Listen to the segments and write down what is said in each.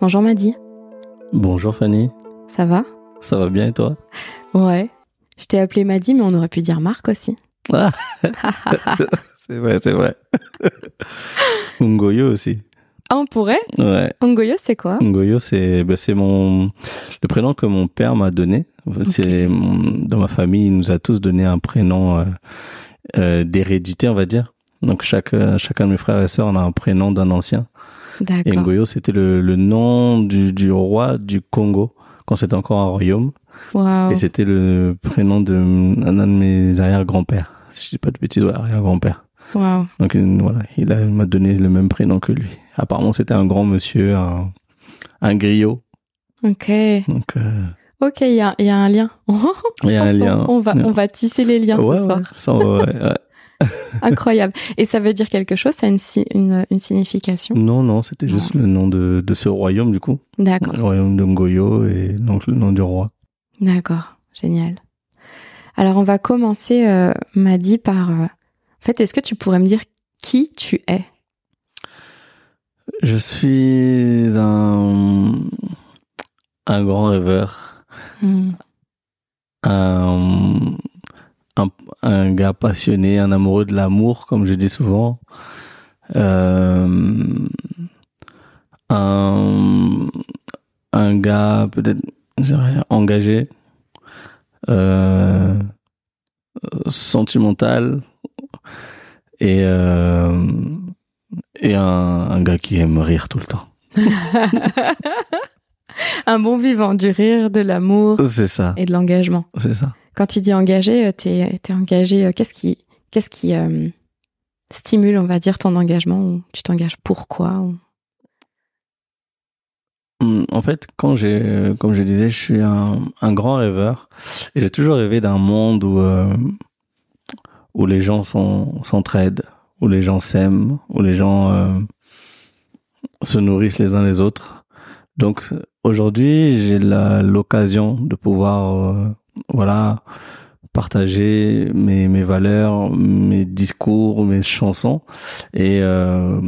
Bonjour Madi. Bonjour Fanny. Ça va? Ça va bien et toi? Ouais. Je t'ai appelé Madi, mais on aurait pu dire Marc aussi. Ah C'est vrai, c'est vrai. Ngoyo aussi. Ah, on pourrait? Ouais. Ngoyo, c'est quoi? Ngoyo, c'est bah, c'est mon le prénom que mon père m'a donné. C'est dans ma famille, il nous a tous donné un prénom euh, euh, d'hérédité, on va dire. Donc chaque euh, chacun de mes frères et sœurs on a un prénom d'un ancien. Ngoyo, c'était le, le nom du, du roi du Congo quand c'était encore un royaume. Waouh. Et c'était le prénom de un de mes arrière-grands-pères. Si je dis pas de bêtises, ouais, arrière-grand-père. Waouh. Donc euh, voilà, il m'a donné le même prénom que lui. Apparemment, c'était un grand monsieur, un, un griot. Ok. Donc euh, Ok, il y a, il y a un lien. il y a un lien. On va, on va tisser les liens ouais, ce soir. ouais, ça, ouais, ouais. Incroyable. Et ça veut dire quelque chose Ça a une, si- une, une signification? Non, non, c'était juste le nom de, de ce royaume du coup. D'accord. Le royaume de Ngoyo et donc le nom du roi. D'accord. Génial. Alors, on va commencer, euh, Madi, par... euh, En fait, est-ce que tu pourrais me dire qui tu es? Je suis un, un grand rêveur. Hmm. un, un, un gars passionné, un amoureux de l'amour, comme je dis souvent. Euh, un, un gars peut-être engagé, euh, sentimental et, euh, et un, un gars qui aime rire tout le temps. un bon vivant, du rire, de l'amour C'est ça, et de l'engagement. c'est ça. Quand tu dis engagé, euh, t'es es engagé. euh, Qu'est-ce qui, qu'est-ce qui euh, stimule, on va dire, ton engagement ou tu t'engages pourquoi ou- Hum, En fait, quand j'ai, comme je disais, je suis un, grand rêveur et j'ai toujours rêvé d'un monde où où les gens s'entraident, où les gens s'aiment, où les gens se nourrissent les uns les autres. Donc aujourd'hui, j'ai l'occasion de pouvoir, voilà, partager mes, mes valeurs, mes discours, mes chansons. Et euh,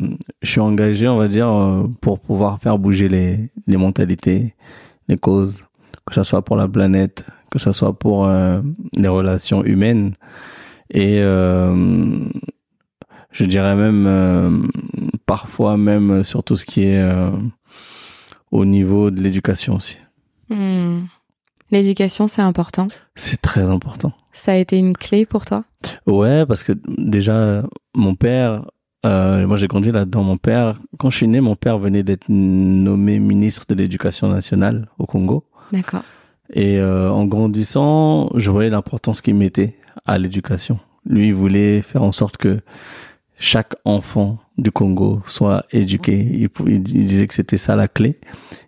je suis engagé, on va dire, euh, pour pouvoir faire bouger les, les mentalités, les causes, que ce soit pour la planète, que ce soit pour euh, les relations humaines. Et euh, je dirais même, euh, parfois même sur tout ce qui est au niveau de l'éducation aussi. Hmm. L'éducation, c'est important? C'est très important. Ça a été une clé pour toi? Ouais, parce que déjà, mon père, euh, moi j'ai grandi là-dedans. Mon père, quand je suis né, mon père venait d'être nommé ministre de l'Éducation nationale au Congo. D'accord. Et euh, en grandissant, je voyais l'importance qu'il mettait à l'éducation. Lui, il voulait faire en sorte que chaque enfant du Congo soit éduqué. Il, il disait que c'était ça la clé.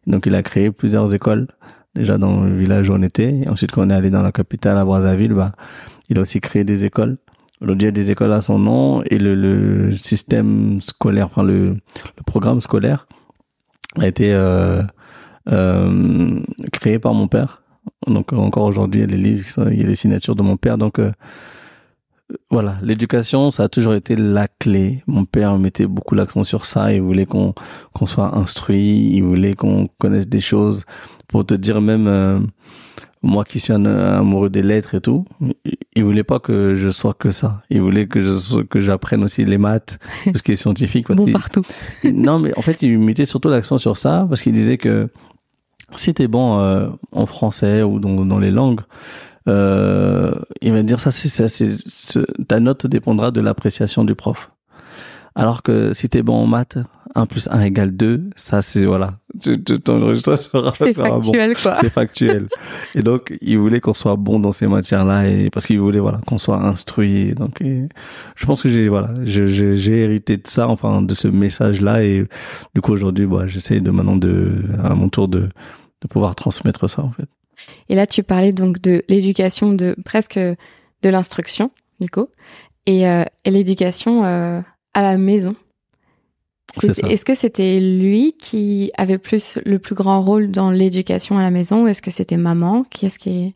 Donc, il a créé plusieurs écoles. Déjà dans le village où on était. Et ensuite, quand on est allé dans la capitale, à Brazzaville, bah, il a aussi créé des écoles. Aujourd'hui, il y a des écoles à son nom et le, le système scolaire, enfin le, le programme scolaire a été euh, euh, créé par mon père. Donc encore aujourd'hui, il y a les livres, il y a les signatures de mon père. Donc euh, voilà, l'éducation, ça a toujours été la clé. Mon père mettait beaucoup l'accent sur ça. Il voulait qu'on qu'on soit instruit. Il voulait qu'on connaisse des choses. Pour te dire même, euh, moi qui suis un, un amoureux des lettres et tout, il- il voulait pas que je sois que ça. Il voulait que je sois- que j'apprenne aussi les maths, tout ce qui est scientifique. Bon qu'il- partout. non, mais en fait, il mettait surtout l'accent sur ça parce qu'il disait que si t'es bon euh, en français ou dans, dans les langues, euh, il va dire ça, c'est ça, c'est c'est- ta note dépendra de l'appréciation du prof. Alors que si t'es bon en maths, 1 plus 1 égale 2, ça c'est voilà, tu, tu, ton sera, C'est bon. factuel, quoi. C'est factuel. et donc, il voulait qu'on soit bon dans ces matières-là et parce qu'il voulait voilà qu'on soit instruit. Donc, et je pense que j'ai voilà, j'ai hérité de ça, enfin de ce message-là et du coup aujourd'hui, bah, j'essaie de maintenant de à mon tour de de pouvoir transmettre ça en fait. Et là, tu parlais donc de l'éducation, de presque de l'instruction, du coup, et, euh, et l'éducation euh, à la maison. Est-ce que c'était lui qui avait plus le plus grand rôle dans l'éducation à la maison ou est-ce que c'était maman? Qui est-ce qui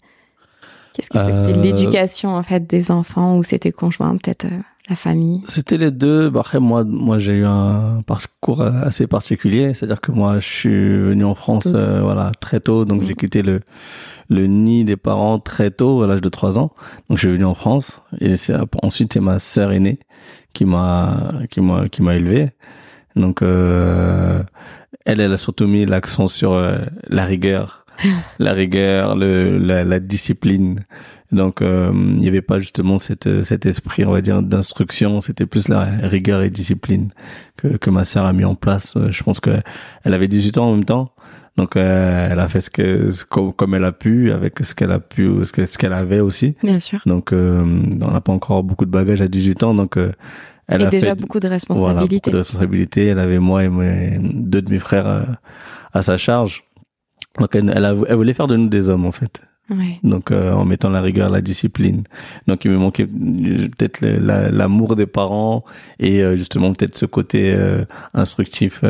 Qu'est-ce qui Euh, l'éducation en fait des enfants ou c'était conjoint peut-être euh, la famille? C'était les deux. Bah, après, moi, moi, j'ai eu un parcours assez particulier. C'est-à-dire que moi, je suis venu en France, euh, voilà, très tôt. Donc, j'ai mm. quitté le, le nid des parents très tôt, à l'âge de trois ans. Donc, je suis venu en France. Et c'est, ensuite, c'est ma sœur aînée qui m'a, qui m'a, qui m'a élevé. Donc, euh, elle, elle a surtout mis l'accent sur euh, la rigueur, la rigueur, le, la, la discipline. Donc, euh, il n'y avait pas justement cette, cet esprit, on va dire, d'instruction. C'était plus la rigueur et discipline que, que ma sœur a mis en place. Je pense que elle avait 18 ans en même temps. Donc, euh, elle a fait ce que, comme, elle a pu, avec ce qu'elle a pu, ce qu'elle ce qu'elle avait aussi. Bien sûr. Donc, euh, on n'a pas encore beaucoup de bagages à 18 ans. Donc, elle a déjà beaucoup de responsabilités. Voilà, beaucoup de responsabilités. Elle avait moi et mes, deux de mes frères à sa charge. Donc, elle, elle, elle voulait faire de nous des hommes, en fait. Donc euh, en mettant la rigueur, la discipline. Donc il me manquait euh, peut-être l'amour des parents et euh, justement peut-être ce côté instructif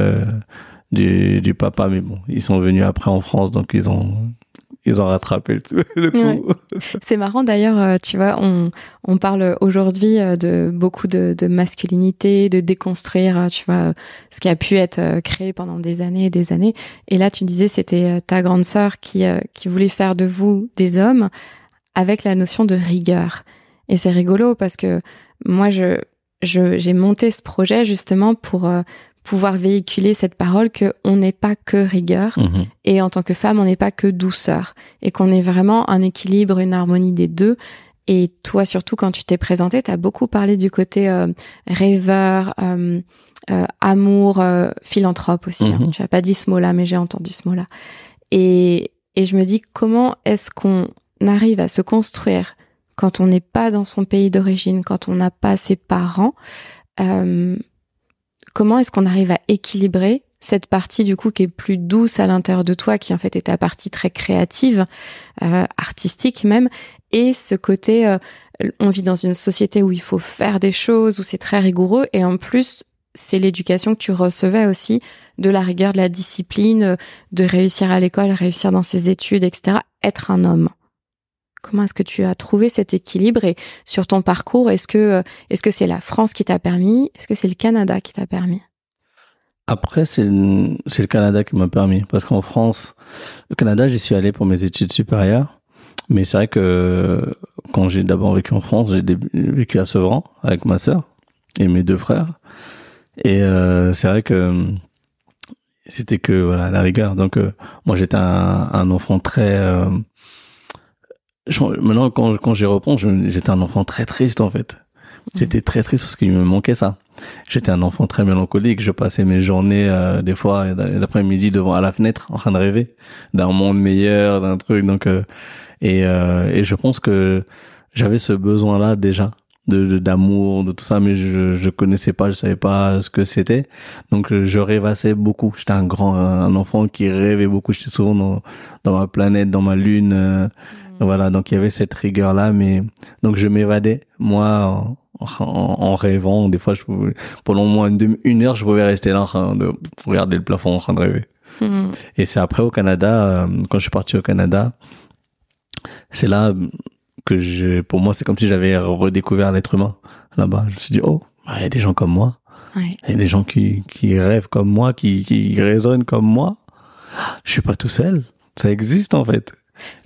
du, du papa. Mais bon, ils sont venus après en France, donc ils ont ils ont rattrapé le, coup. C'est marrant d'ailleurs, euh, tu vois, on, on parle aujourd'hui euh, de beaucoup de, de, masculinité, de déconstruire, euh, tu vois, ce qui a pu être créé pendant des années et des années. Et là, tu me disais, c'était ta grande sœur qui, qui voulait faire de vous des hommes avec la notion de rigueur. Et c'est rigolo parce que moi, je, j'ai monté ce projet justement pour pouvoir véhiculer cette parole que on n'est pas que rigueur mhm. et en tant que femme on n'est pas que douceur et qu'on est vraiment un équilibre une harmonie des deux et toi surtout quand tu t'es présentée tu as beaucoup parlé du côté euh, rêveur euh, euh, amour philanthrope aussi hein. mhm. tu as pas dit ce mot là mais j'ai entendu ce mot là et et je me dis comment est-ce qu'on arrive à se construire quand on n'est pas dans son pays d'origine quand on n'a pas ses parents comment est-ce qu'on arrive à équilibrer cette partie du coup qui est plus douce à l'intérieur de toi, qui en fait est ta partie très créative, euh, artistique même, et ce côté, euh, on vit dans une société où il faut faire des choses, où c'est très rigoureux, et en plus c'est l'éducation que tu recevais aussi, de la rigueur, de la discipline, de réussir à l'école, réussir dans ses études, etc. Être un homme. Comment est-ce que tu as trouvé cet équilibre et sur ton parcours, est-ce que euh, est-ce que c'est la France qui t'a permis Est-ce que c'est le Canada qui t'a permis? Après, c'est le, Canada qui m'a permis parce qu'en France, le Canada, j'y suis allé pour mes études supérieures. Mais c'est vrai que quand j'ai d'abord vécu en France, j'ai vécu à Sevran avec ma sœur et mes deux frères. Et euh, c'est vrai que c'était que voilà la rigueur. Donc euh, moi j'étais un, enfant très maintenant, quand, quand j'y repense, j'étais un enfant très triste, en fait. J'étais très triste parce qu'il me manquait ça. J'étais un enfant très mélancolique. Je passais mes journées, euh, des fois, l'après-midi devant à la fenêtre, en train de rêver d'un monde meilleur, d'un truc. Donc, euh, et, euh, et je pense que j'avais ce besoin-là déjà de d'amour, de, tout ça, mais je je connaissais pas, je savais pas ce que c'était. Donc je rêvassais beaucoup. J'étais un grand, un enfant qui rêvait beaucoup. J'étais souvent dans, dans ma planète, dans ma lune. Voilà, donc il y avait cette rigueur là, mais donc je m'évadais moi en, en, rêvant. Des fois, je pouvais, pendant au moins une, une, heure, je pouvais rester là en train de regarder le plafond en train de rêver. Hmm. Et c'est après au Canada, euh, quand je suis parti au Canada, c'est là que je, pour moi, c'est comme si j'avais redécouvert l'être humain là-bas. Je me suis dit, oh, bah, il y a des gens comme moi. Il y a des gens qui, qui rêvent comme moi, qui, qui raisonnent comme moi. Je suis pas tout seul. Ça existe en fait.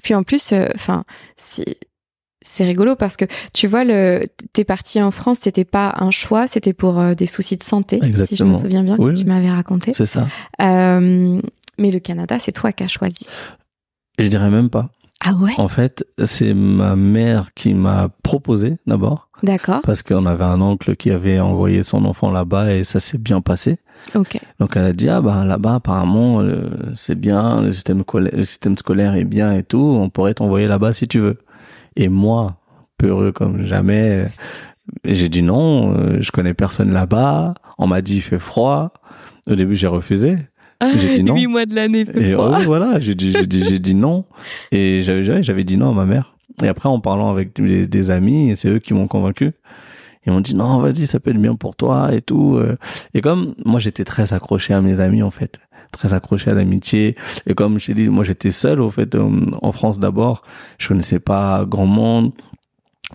Puis en plus, euh, enfin, c'est rigolo parce que tu vois, le, t'es parti en France, c'était pas un choix, c'était pour euh, des soucis de santé, si je me souviens bien, que tu m'avais raconté. C'est ça. Euh, mais le Canada, c'est toi qui as choisi. Je dirais même pas. Ah ouais? En fait, c'est ma mère qui m'a proposé d'abord. D'accord. Parce qu'on avait un oncle qui avait envoyé son enfant là-bas et ça s'est bien passé. Ok. Donc elle a dit ah bah là-bas apparemment euh, c'est bien, le système, scolaire, le système scolaire est bien et tout, on pourrait t'envoyer là-bas si tu veux. Et moi, peureux comme jamais, j'ai dit non, euh, je connais personne là-bas. On m'a dit il fait froid. Au début j'ai refusé. J'ai dit non. Huit mois de l'année. Et oh, voilà, j'ai dit, j'ai dit, j'ai dit non. Et j'avais, j'avais dit non à ma mère. Et après, en parlant avec des, des amis, c'est eux qui m'ont convaincu. Ils m'ont dit non, vas-y, ça peut être bien pour toi et tout. Euh. Et comme moi, j'étais très accroché à mes amis en fait, très accroché à l'amitié. Et comme je t'ai dit, moi, j'étais seul au fait en France d'abord. Je connaissais pas grand monde.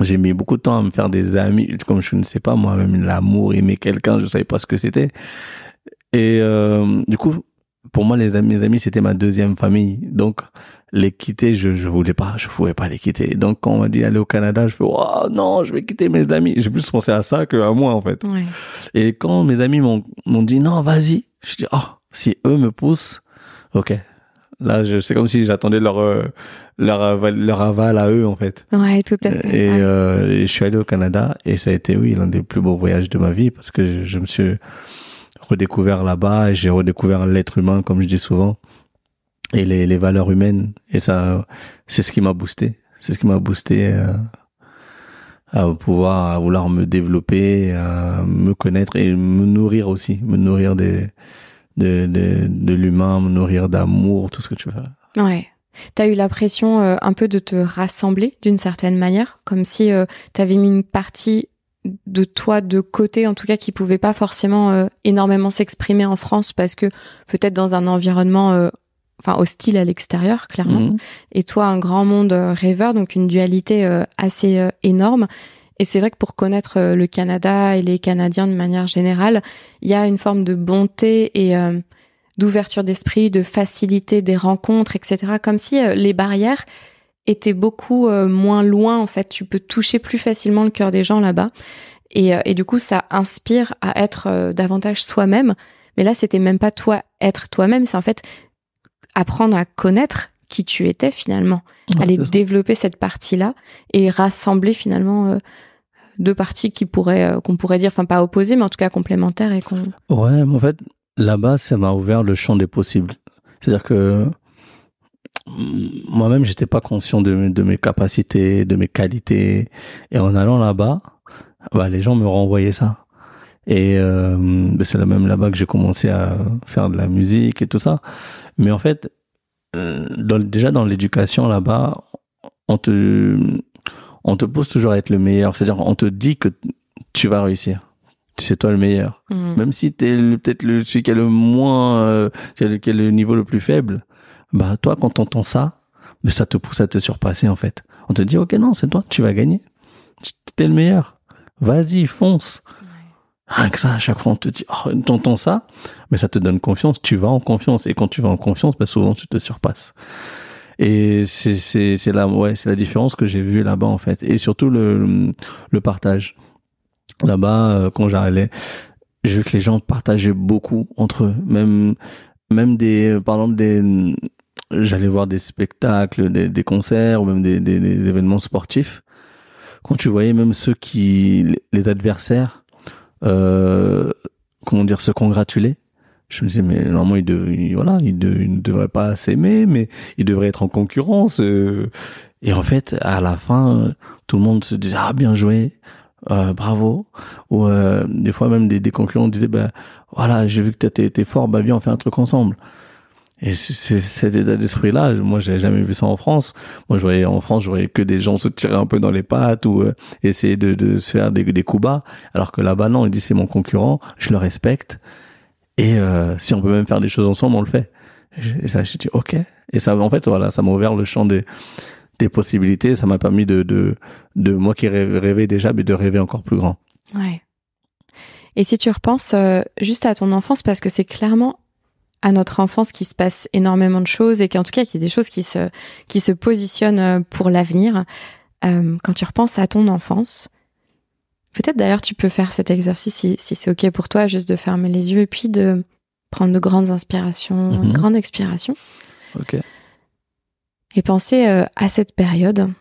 j'ai mis beaucoup de temps à me faire des amis, comme je ne sais pas moi-même l'amour, aimer quelqu'un, je savais pas ce que c'était. Et euh, du coup, pour moi, les amis, mes amis, c'était ma deuxième famille. Donc, les quitter, je je voulais pas, je pouvais pas les quitter. Donc, quand on m'a dit aller au Canada, je fais oh non, je vais quitter mes amis. J'ai plus pensé à ça que à moi en fait. Ouais. Et quand mes amis m'ont m'ont dit non, vas-y, je dis oh si eux me poussent, ok. Là, je c'est comme si j'attendais leur euh, leur aval, leur aval à eux en fait. Ouais, tout à fait. Et, Ouais. euh, et je suis allé au Canada et ça a été oui l'un des plus beaux voyages de ma vie parce que je, je me suis redécouvert là-bas et j'ai redécouvert l'être humain comme je dis souvent et les, les valeurs humaines. Et ça c'est ce qui m'a boosté. C'est ce qui m'a boosté euh, à pouvoir à vouloir me développer à me connaître et me nourrir aussi. Me nourrir des de de, de l'humain me nourrir d'amour tout ce que tu veux Ouais. T'as eu l'impression euh, un peu de te rassembler d'une certaine manière, comme si euh, t'avais mis une partie de toi de côté, en tout cas qui pouvait pas forcément euh, énormément s'exprimer en France parce que peut-être dans un environnement, euh, enfin hostile à l'extérieur, clairement. Mhm. Et toi, un grand monde euh, rêveur, donc une dualité euh, assez euh, énorme. Et c'est vrai que pour connaître le Canada et les Canadiens de manière générale, il y a une forme de bonté et euh, d'ouverture d'esprit, de facilité des rencontres, etc. Comme si euh, les barrières étaient beaucoup euh, moins loin, en fait. Tu peux toucher plus facilement le cœur des gens là-bas. Et, euh, et du coup, ça inspire à être euh, davantage soi-même. Mais là, c'était même pas toi être toi-même, c'est en fait apprendre à connaître qui tu étais finalement, aller Ouais, développer cette partie-là et rassembler finalement euh, deux parties qui pourraient euh, qu'on pourrait dire, enfin pas opposées, mais en tout cas complémentaires et qu'on. Ouais, mais en fait, là-bas, ça m'a ouvert le champ des possibles. C'est-à-dire que mm, moi-même, j'étais pas conscient de, de mes capacités, de mes qualités. Et en allant là-bas, bah, les gens me renvoyaient ça. Et euh, bah, c'est là même là-bas que j'ai commencé à faire de la musique et tout ça. Mais en fait, euh, dans, déjà dans l'éducation là-bas, on te, on te pousse toujours à être le meilleur. C'est-à-dire, on te dit que tu vas réussir. C'est toi le meilleur Mhm. même si t'es le- peut-être celui qui a le moins euh, qui a le, qui a le niveau le plus faible bah toi quand t'entends ça mais ça te pousse à te surpasser en fait on te dit ok non c'est toi tu vas gagner t'es le meilleur vas-y fonce rien que ça à chaque fois on te dit oh t'entends ça mais ça te donne confiance tu vas en confiance et quand tu vas en confiance bah souvent tu te surpasses. Et c'est c'est c'est la ouais c'est la différence que j'ai vue là-bas en fait. Et surtout le le partage. Là-bas euh, quand j'allais j'ai vu que les gens partageaient beaucoup entre eux. Même même des par exemple des j'allais voir des spectacles des, des concerts ou même des, des, des événements sportifs. Quand tu voyais même ceux qui les adversaires euh, comment dire se congratuler. Je me disais mais normalement ils, dev- ils- voilà de- ils ne devraient pas s'aimer mais ils devraient être en concurrence euh. et en fait à la fin tout le monde se disait ah bien joué euh, bravo. Ou euh, des fois même des, des concurrents disaient bah voilà j'ai vu que t'étais t'es fort bah viens on fait un truc ensemble et c'est- cet état d'esprit là moi j'avais jamais vu ça en France. Moi je voyais en France je voyais que des gens se tirer un peu dans les pattes ou euh, essayer de, de se faire des, des coups bas. Alors que là-bas non il dit c'est mon concurrent je le respecte. Et euh, si on peut même faire des choses ensemble on le fait. Et j'ai- ça j'ai dit ok. Et ça en fait voilà ça m'a ouvert le champ des des possibilités. Ça m'a permis de de de moi qui rêvais déjà mais de rêver encore plus grand. Ouais. Et si tu repenses euh, juste à ton enfance, parce que c'est clairement à notre enfance qu'il se passe énormément de choses et qu'en tout cas qu'il y a des choses qui se, qui se positionnent euh, pour l'avenir. Euh, quand tu repenses à ton enfance, peut-être d'ailleurs tu peux faire cet exercice si, si c'est ok pour toi, juste de fermer les yeux et puis de prendre de grandes inspirations, Mhm. une grande expiration ok et penser euh, à cette période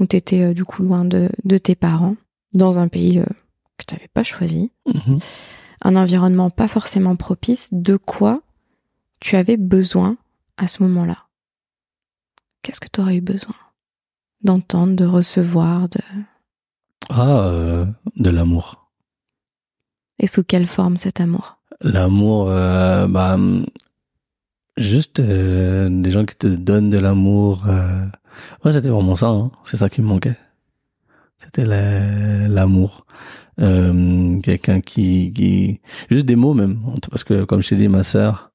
où tu étais du coup loin de, de tes parents, dans un pays que tu n'avais pas choisi, Mhm. un environnement pas forcément propice, de quoi tu avais besoin à ce moment-là Qu'est-ce que tu aurais eu besoin D'entendre, de recevoir, de... ah euh, de l'amour et sous quelle forme cet amour? L'amour, euh, bah, hum, juste euh, des gens qui te donnent de l'amour. Ouais, c'était vraiment ça. Hein. C'est ça qui me manquait. C'était la- l'amour. Euh, Quelqu'un qui, qui, juste des mots même, parce que comme je t'ai dit, ma sœur,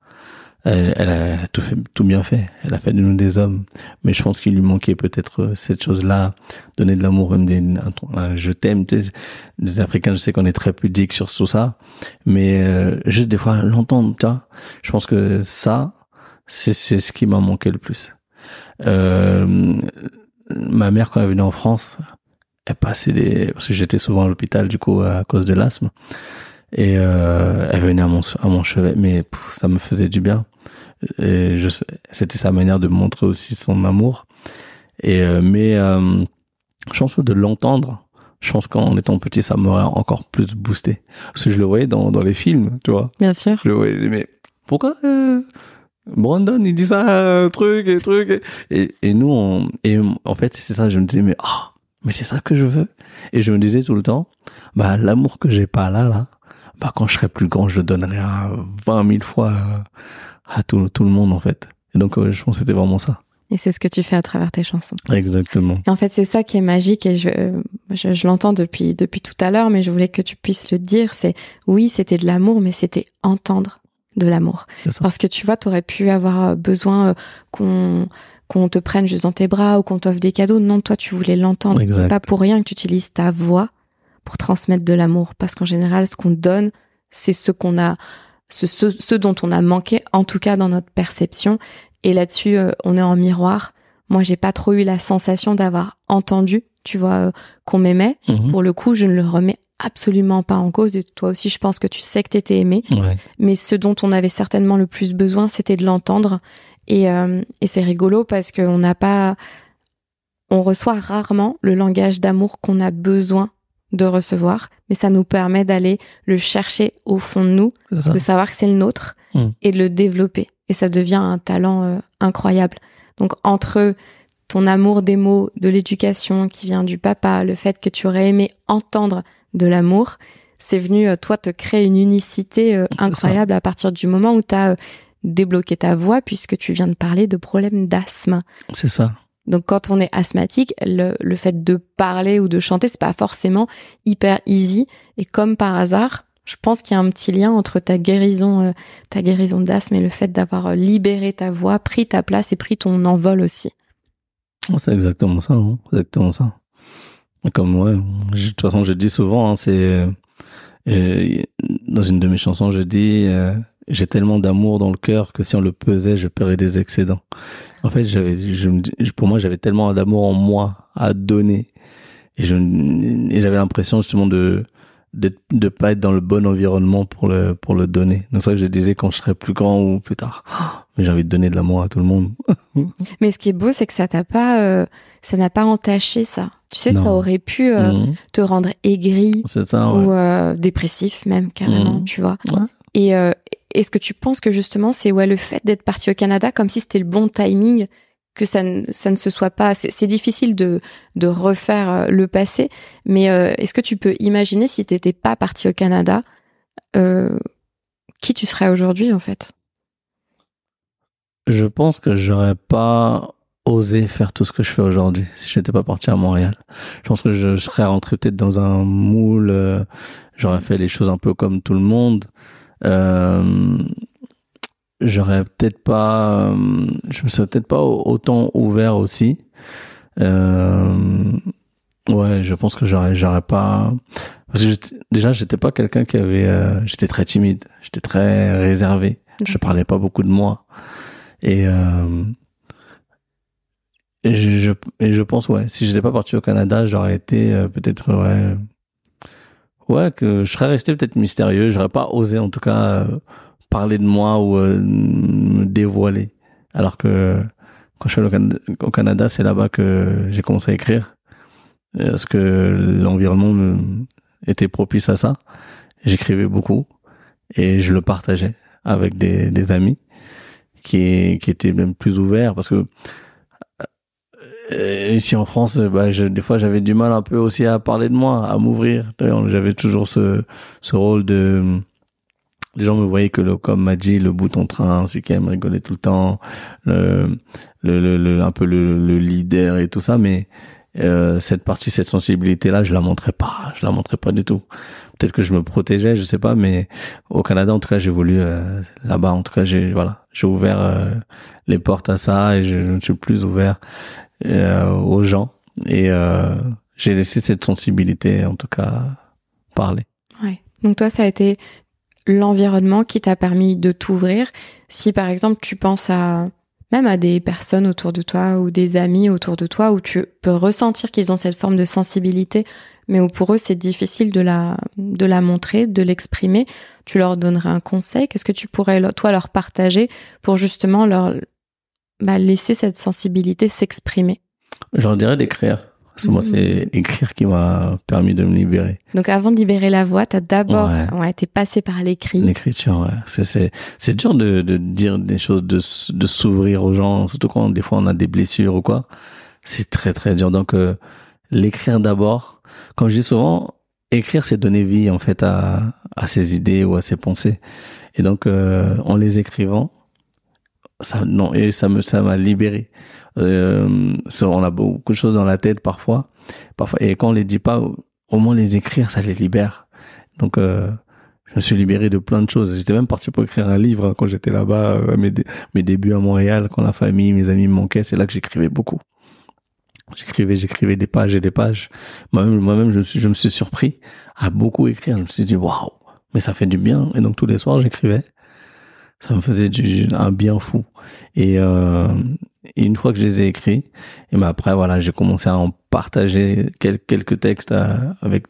elle, elle, a, tout fait, tout bien fait. Elle a fait de nous des hommes. Mais je pense qu'il lui manquait peut-être euh, cette chose-là, donner de l'amour, même des, un, je t'aime. Les Africains, je sais qu'on est très pudiques sur tout ça, mais euh, juste des fois l'entendre, tu vois. Je pense que ça, c'est c'est ce qui m'a manqué le plus. Euh, ma mère quand elle venait en France, elle passait des parce que j'étais souvent à l'hôpital du coup à cause de l'asthme et euh, elle venait à mon à mon chevet mais ça me faisait du bien. Et je c'était sa manière de montrer aussi son amour. Et euh, mais euh, je pense que de l'entendre je pense qu'en étant petit ça m'aurait encore plus boosté. Parce que je le voyais dans dans les films tu vois. Bien sûr. Je le voyais mais pourquoi euh, Brandon il dit ça euh, truc et truc et, et, nous on, et en fait c'est ça je me disais mais ah mais c'est ça que je veux. Et je me disais tout le temps bah l'amour que j'ai pas là là bah quand je serai plus grand je le donnerai à 20 000 fois à tout, tout le monde en fait. Et donc je pense que c'était vraiment ça. Et c'est ce que tu fais à travers tes chansons. Exactement. Et en fait c'est ça qui est magique et je je, je l'entends depuis depuis tout à l'heure mais je voulais que tu puisses le dire. C'est oui c'était de l'amour mais c'était entendre de l'amour. Parce que tu vois tu aurais pu avoir besoin qu'on qu'on te prenne juste dans tes bras ou qu'on t'offre des cadeaux. Non, toi, tu voulais l'entendre. C'est pas pour rien que tu utilises ta voix pour transmettre de l'amour. Parce qu'en général, ce qu'on donne, c'est ce qu'on a, ce, ce, dont on a manqué, en tout cas dans notre perception. Et là-dessus, euh, on est en miroir. Moi, j'ai pas trop eu la sensation d'avoir entendu, tu vois, euh, qu'on m'aimait. Mhm. Pour le coup, je ne le remets absolument pas en cause. Et toi aussi, je pense que tu sais que t'étais aimé. Ouais. Mais ce dont on avait certainement le plus besoin, c'était de l'entendre et, euh, et c'est rigolo parce qu'on n'a pas, on reçoit rarement le langage d'amour qu'on a besoin de recevoir, mais ça nous permet d'aller le chercher au fond de nous, de savoir que c'est le nôtre mmh. et de le développer. Et ça devient un talent euh, incroyable. Donc entre ton amour des mots, de l'éducation qui vient du papa, le fait que tu aurais aimé entendre de l'amour, c'est venu, euh, toi, te créer une unicité euh, incroyable à partir du moment où tu as débloquer ta voix puisque tu viens de parler de problèmes d'asthme. C'est ça. Donc quand on est asthmatique, le, fait de parler ou de chanter, c'est pas forcément hyper easy. Et comme par hasard, je pense qu'il y a un petit lien entre ta guérison, euh, ta guérison d'asthme et le fait d'avoir euh, libéré ta voix, pris ta place et pris ton envol aussi. C'est exactement ça, hein exactement ça. Comme moi, de toute façon, je dis souvent, hein, c'est euh, dans une de mes chansons, je dis j'ai tellement d'amour dans le cœur que si on le pesait, je paierais des excédents. En fait, j'avais, je, pour moi, j'avais tellement d'amour en moi à donner, et j'avais l'impression justement de de de pas être dans le bon environnement pour le pour le donner. Donc c'est ça que je disais quand je serais plus grand ou plus tard. mais j'ai envie de donner de l'amour à tout le monde. mais ce qui est beau, c'est que ça t'a pas, euh, ça n'a pas entaché ça. Tu sais, ça aurait pu euh, mmh. te rendre aigri ça, ouais. ou euh, dépressif même carrément, mmh. tu vois. Ouais. Et est-ce que tu penses que justement c'est ouais le fait d'être parti au Canada comme si c'était le bon timing que ça ne, ça ne se soit pas c'est difficile de de refaire euh, le passé mais euh, est-ce que tu peux imaginer si tu n'étais pas parti au Canada euh, qui tu serais aujourd'hui en fait? Je pense que j'aurais pas osé faire tout ce que je fais aujourd'hui si j'étais pas parti à Montréal. Je pense que je, serais rentré peut-être dans un moule, euh, j'aurais fait les choses un peu comme tout le monde. Euh, j'aurais peut-être pas, euh, je me serais peut-être pas autant ouvert aussi. Euh, ouais, je pense que j'aurais, j'aurais pas, parce que déjà j'étais pas quelqu'un qui avait, euh, j'étais très timide, j'étais très réservé, je parlais pas beaucoup de moi. Et euh, et je, et je pense ouais, si j'étais pas parti au Canada, j'aurais été euh, peut-être ouais ouais, que je serais resté peut-être mystérieux. J'aurais pas osé, en tout cas, euh, parler de moi ou euh, me dévoiler. Alors que quand je suis au Canada, c'est là-bas que j'ai commencé à écrire. Parce que l'environnement était propice à ça. J'écrivais beaucoup et je le partageais avec des, des amis qui, qui étaient même plus ouverts parce que euh, ici en France, bah, je, des fois, j'avais du mal un peu aussi à parler de moi, à m'ouvrir. J'avais toujours ce, ce rôle de... Les gens me voyaient que, le, comme m'a dit, le bouton train, celui qui aime rigoler tout le temps, le, le, le, un peu le, le, leader et tout ça, mais euh, cette partie, cette sensibilité-là, je la montrais pas, je la montrais pas du tout. peut-être que je me protégeais, je sais pas, mais au Canada, en tout cas, j'ai voulu euh, là-bas, en tout cas, j'ai voilà, j'ai ouvert euh, les portes à ça et je, je ne suis plus ouvert euh, aux gens et j'ai laissé cette sensibilité, en tout cas, parler. Ouais. Donc toi, ça a été l'environnement qui t'a permis de t'ouvrir. Si par exemple tu penses à même à des personnes autour de toi ou des amis autour de toi où tu peux ressentir qu'ils ont cette forme de sensibilité mais où pour eux c'est difficile de la de la montrer, de l'exprimer, tu leur donnerais un conseil? Qu'est-ce que tu pourrais toi leur partager pour justement leur bah, laisser cette sensibilité s'exprimer Je leur dirais d'écrire. Parce que moi, c'est mmh. écrire qui m'a permis de me libérer. Donc, avant de libérer la voix, t'as d'abord, ouais. été passé par l'écrit. L'écriture, ouais. C'est, c'est, c'est dur de, de dire des choses, de, de s'ouvrir aux gens, surtout quand des fois on a des blessures ou quoi. C'est très, très dur. Donc, euh, l'écrire d'abord, comme je dis souvent, écrire, c'est donner vie en fait à, à ses idées ou à ses pensées. Et donc, euh, en les écrivant, ça, non, et ça me, ça m'a libéré. Euh, on a beaucoup de choses dans la tête parfois, parfois, et quand on les dit pas, au moins les écrire, ça les libère. Donc, euh, je me suis libéré de plein de choses. J'étais même parti pour écrire un livre hein, quand j'étais là-bas, euh, mes, mes débuts à Montréal, quand la famille, mes amis me manquaient. C'est là que j'écrivais beaucoup. J'écrivais, j'écrivais des pages et des pages. Moi-même, moi-même, je me suis, je me suis surpris à beaucoup écrire. Je me suis dit, waouh, mais ça fait du bien. Et donc tous les soirs, j'écrivais. Ça me faisait du, un bien fou. Et, euh, une fois que je les ai écrits, et ben après, voilà, j'ai commencé à en partager quelques, quelques textes avec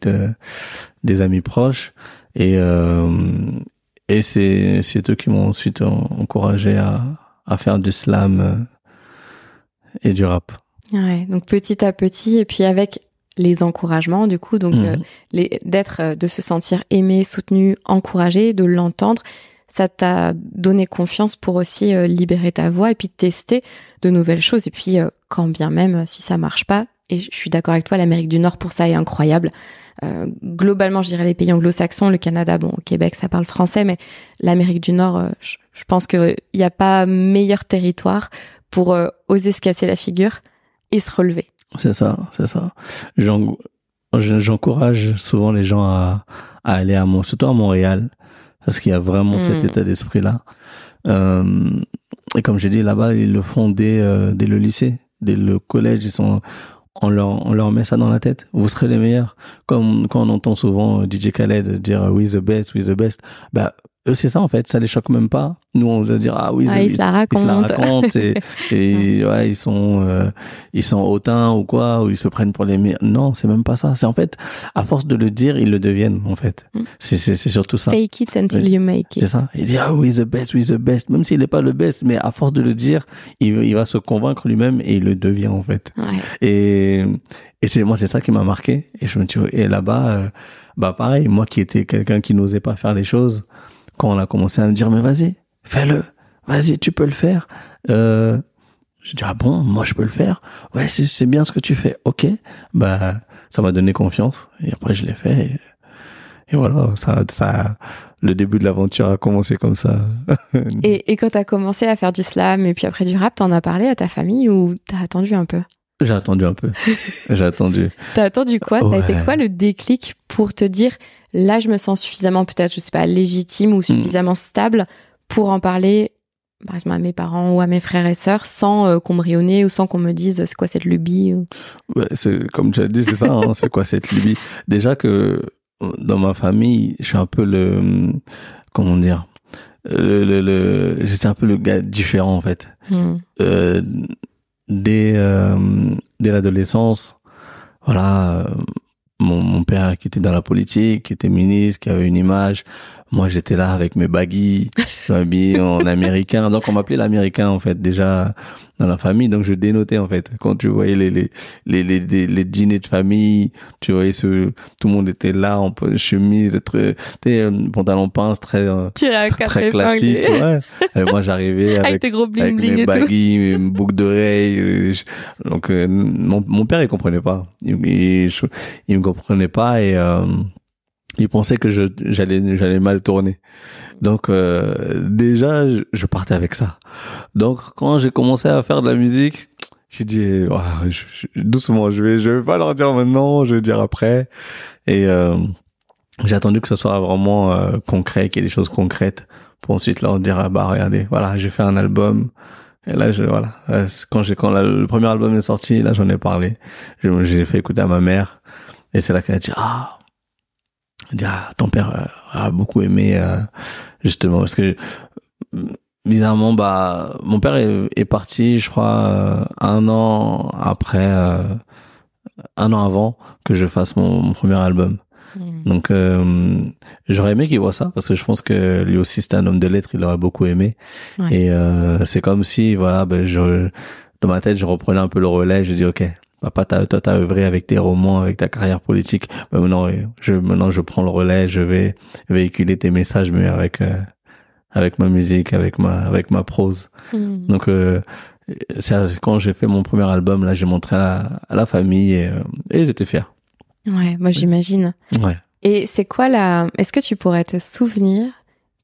des amis proches. Et, euh, et c'est, c'est eux qui m'ont ensuite encouragé à, à faire du slam euh, et du rap. Ouais, donc petit à petit, et puis avec les encouragements, du coup, donc euh, mhm. d'être, euh, de se sentir aimé, soutenu, encouragé, de l'entendre, ça t'a donné confiance pour aussi euh, libérer ta voix et puis tester de nouvelles choses. Et puis, quand bien même si ça marche pas, et je suis d'accord avec toi, l'Amérique du Nord pour ça est incroyable. globalement, je dirais les pays anglo-saxons, le Canada, bon, au Québec, ça parle français, mais l'Amérique du Nord, je, je, pense qu'il n'y a pas meilleur territoire pour oser se casser la figure et se relever. C'est ça, c'est ça. J'encourage souvent les gens à, aller à surtout à Montréal, parce qu'il y a vraiment cet hmm. état d'esprit-là. Euh, et comme j'ai dit, là-bas, ils le font dès, euh, dès le lycée, dès le collège, ils sont, on leur, on leur met ça dans la tête. Vous serez les meilleurs. Comme quand on entend souvent DJ Khaled dire we the best, we the best. Bah, eux, c'est ça en fait, ça les choque même pas. Nous, on va dire ah oui, ah, ils, se la racontent, et, et ouais, ils sont euh, ils sont hautains ou quoi, ou ils se prennent pour les meilleurs. Non, c'est même pas ça. C'est en fait, à force de le dire, ils le deviennent en fait. Mm. C'est c'est c'est surtout ça. Fake it until you make it. C'est ça. Il dit ah oui, the best, oui the best, même s'il n'est pas le best, mais à force de le dire, il il va se convaincre lui-même et il le devient en fait. Ouais. Et et c'est moi c'est ça qui m'a marqué. Et je me dis et là-bas, euh, bah pareil, moi qui étais quelqu'un qui n'osait pas faire les choses quand on a commencé à me dire, mais vas-y, fais-le, vas-y, tu peux le faire. Euh, je dis, ah bon, moi je peux le faire? Ouais, c'est bien ce que tu fais. Ok, bah ça m'a donné confiance et après je l'ai fait. Et, voilà, ça, ça, le début de l'aventure a commencé comme ça. et, et quand t'as commencé à faire du slam et puis après du rap, t'en as parlé à ta famille ou t'as attendu un peu? J'ai attendu un peu. J'ai attendu. T'as attendu quoi? Ça a été quoi le déclic pour te dire là je me sens suffisamment peut-être je sais pas légitime ou hmm. suffisamment stable pour en parler par exemple à mes parents ou à mes frères et sœurs sans euh, qu'on me rayonne ou sans qu'on me dise c'est quoi cette lubie c'est comme tu as dit c'est ça hein, c'est quoi cette lubie? Déjà que dans ma famille je suis un peu le comment dire le, le, j'étais un peu le gars différent en fait hmm. euh, dès euh, dès l'adolescence voilà mon, mon, père qui était dans la politique, qui était ministre, qui avait une image. Moi, j'étais là avec mes baguilles, habillé en américain. Donc, on m'appelait l'américain, en fait, déjà dans la famille. Donc, je dénotais, en fait. Quand tu voyais les, les, les, les, les, dîners de famille, tu voyais ce, tout le monde était là en chemise, très, euh, pantalon pince, très, euh, très, très classique. Ouais. Et moi, j'arrivais avec, avec, tes gros bling avec mes baguilles, mes boucles d'oreilles. Euh, donc, mon, mon père, il comprenait pas. Il, il, il me comprenait pas et, il pensait que je j'allais j'allais mal tourner. Donc euh, déjà je, partais avec ça. Donc quand j'ai commencé à faire de la musique, j'ai dit doucement, je vais je vais pas leur dire maintenant, je vais dire après. Et euh, j'ai attendu que ce soit vraiment euh, concret, qu'il y ait des choses concrètes pour ensuite leur dire ah, bah regardez, voilà, j'ai fait un album. Et là, je voilà, euh, quand j'ai quand le premier album est sorti, là j'en ai parlé. J'ai fait écouter à ma mère et c'est là qu'elle a dit ah, dit, ah ton père euh, a beaucoup aimé justement parce que bizarrement bah mon père est, est parti, je crois un an après, un an avant que je fasse mon, mon premier album. Hmm. Donc euh, j'aurais aimé qu'il voit ça parce que je pense que lui aussi c'est un homme de lettres, il aurait beaucoup aimé. Et euh, c'est comme si voilà, ben je dans ma tête je reprenais un peu le relais, je dis ok, papa toi t'as œuvré avec tes romans, avec ta carrière politique, ben maintenant je maintenant je prends le relais, je vais véhiculer tes messages mais avec euh, avec ma musique, avec ma avec ma prose. Hmm. Donc euh, quand j'ai fait mon premier album là, j'ai montré à la, famille et, euh, et ils étaient fiers. Ouais, moi j'imagine. Ouais. Et c'est quoi la. Est-ce que tu pourrais te souvenir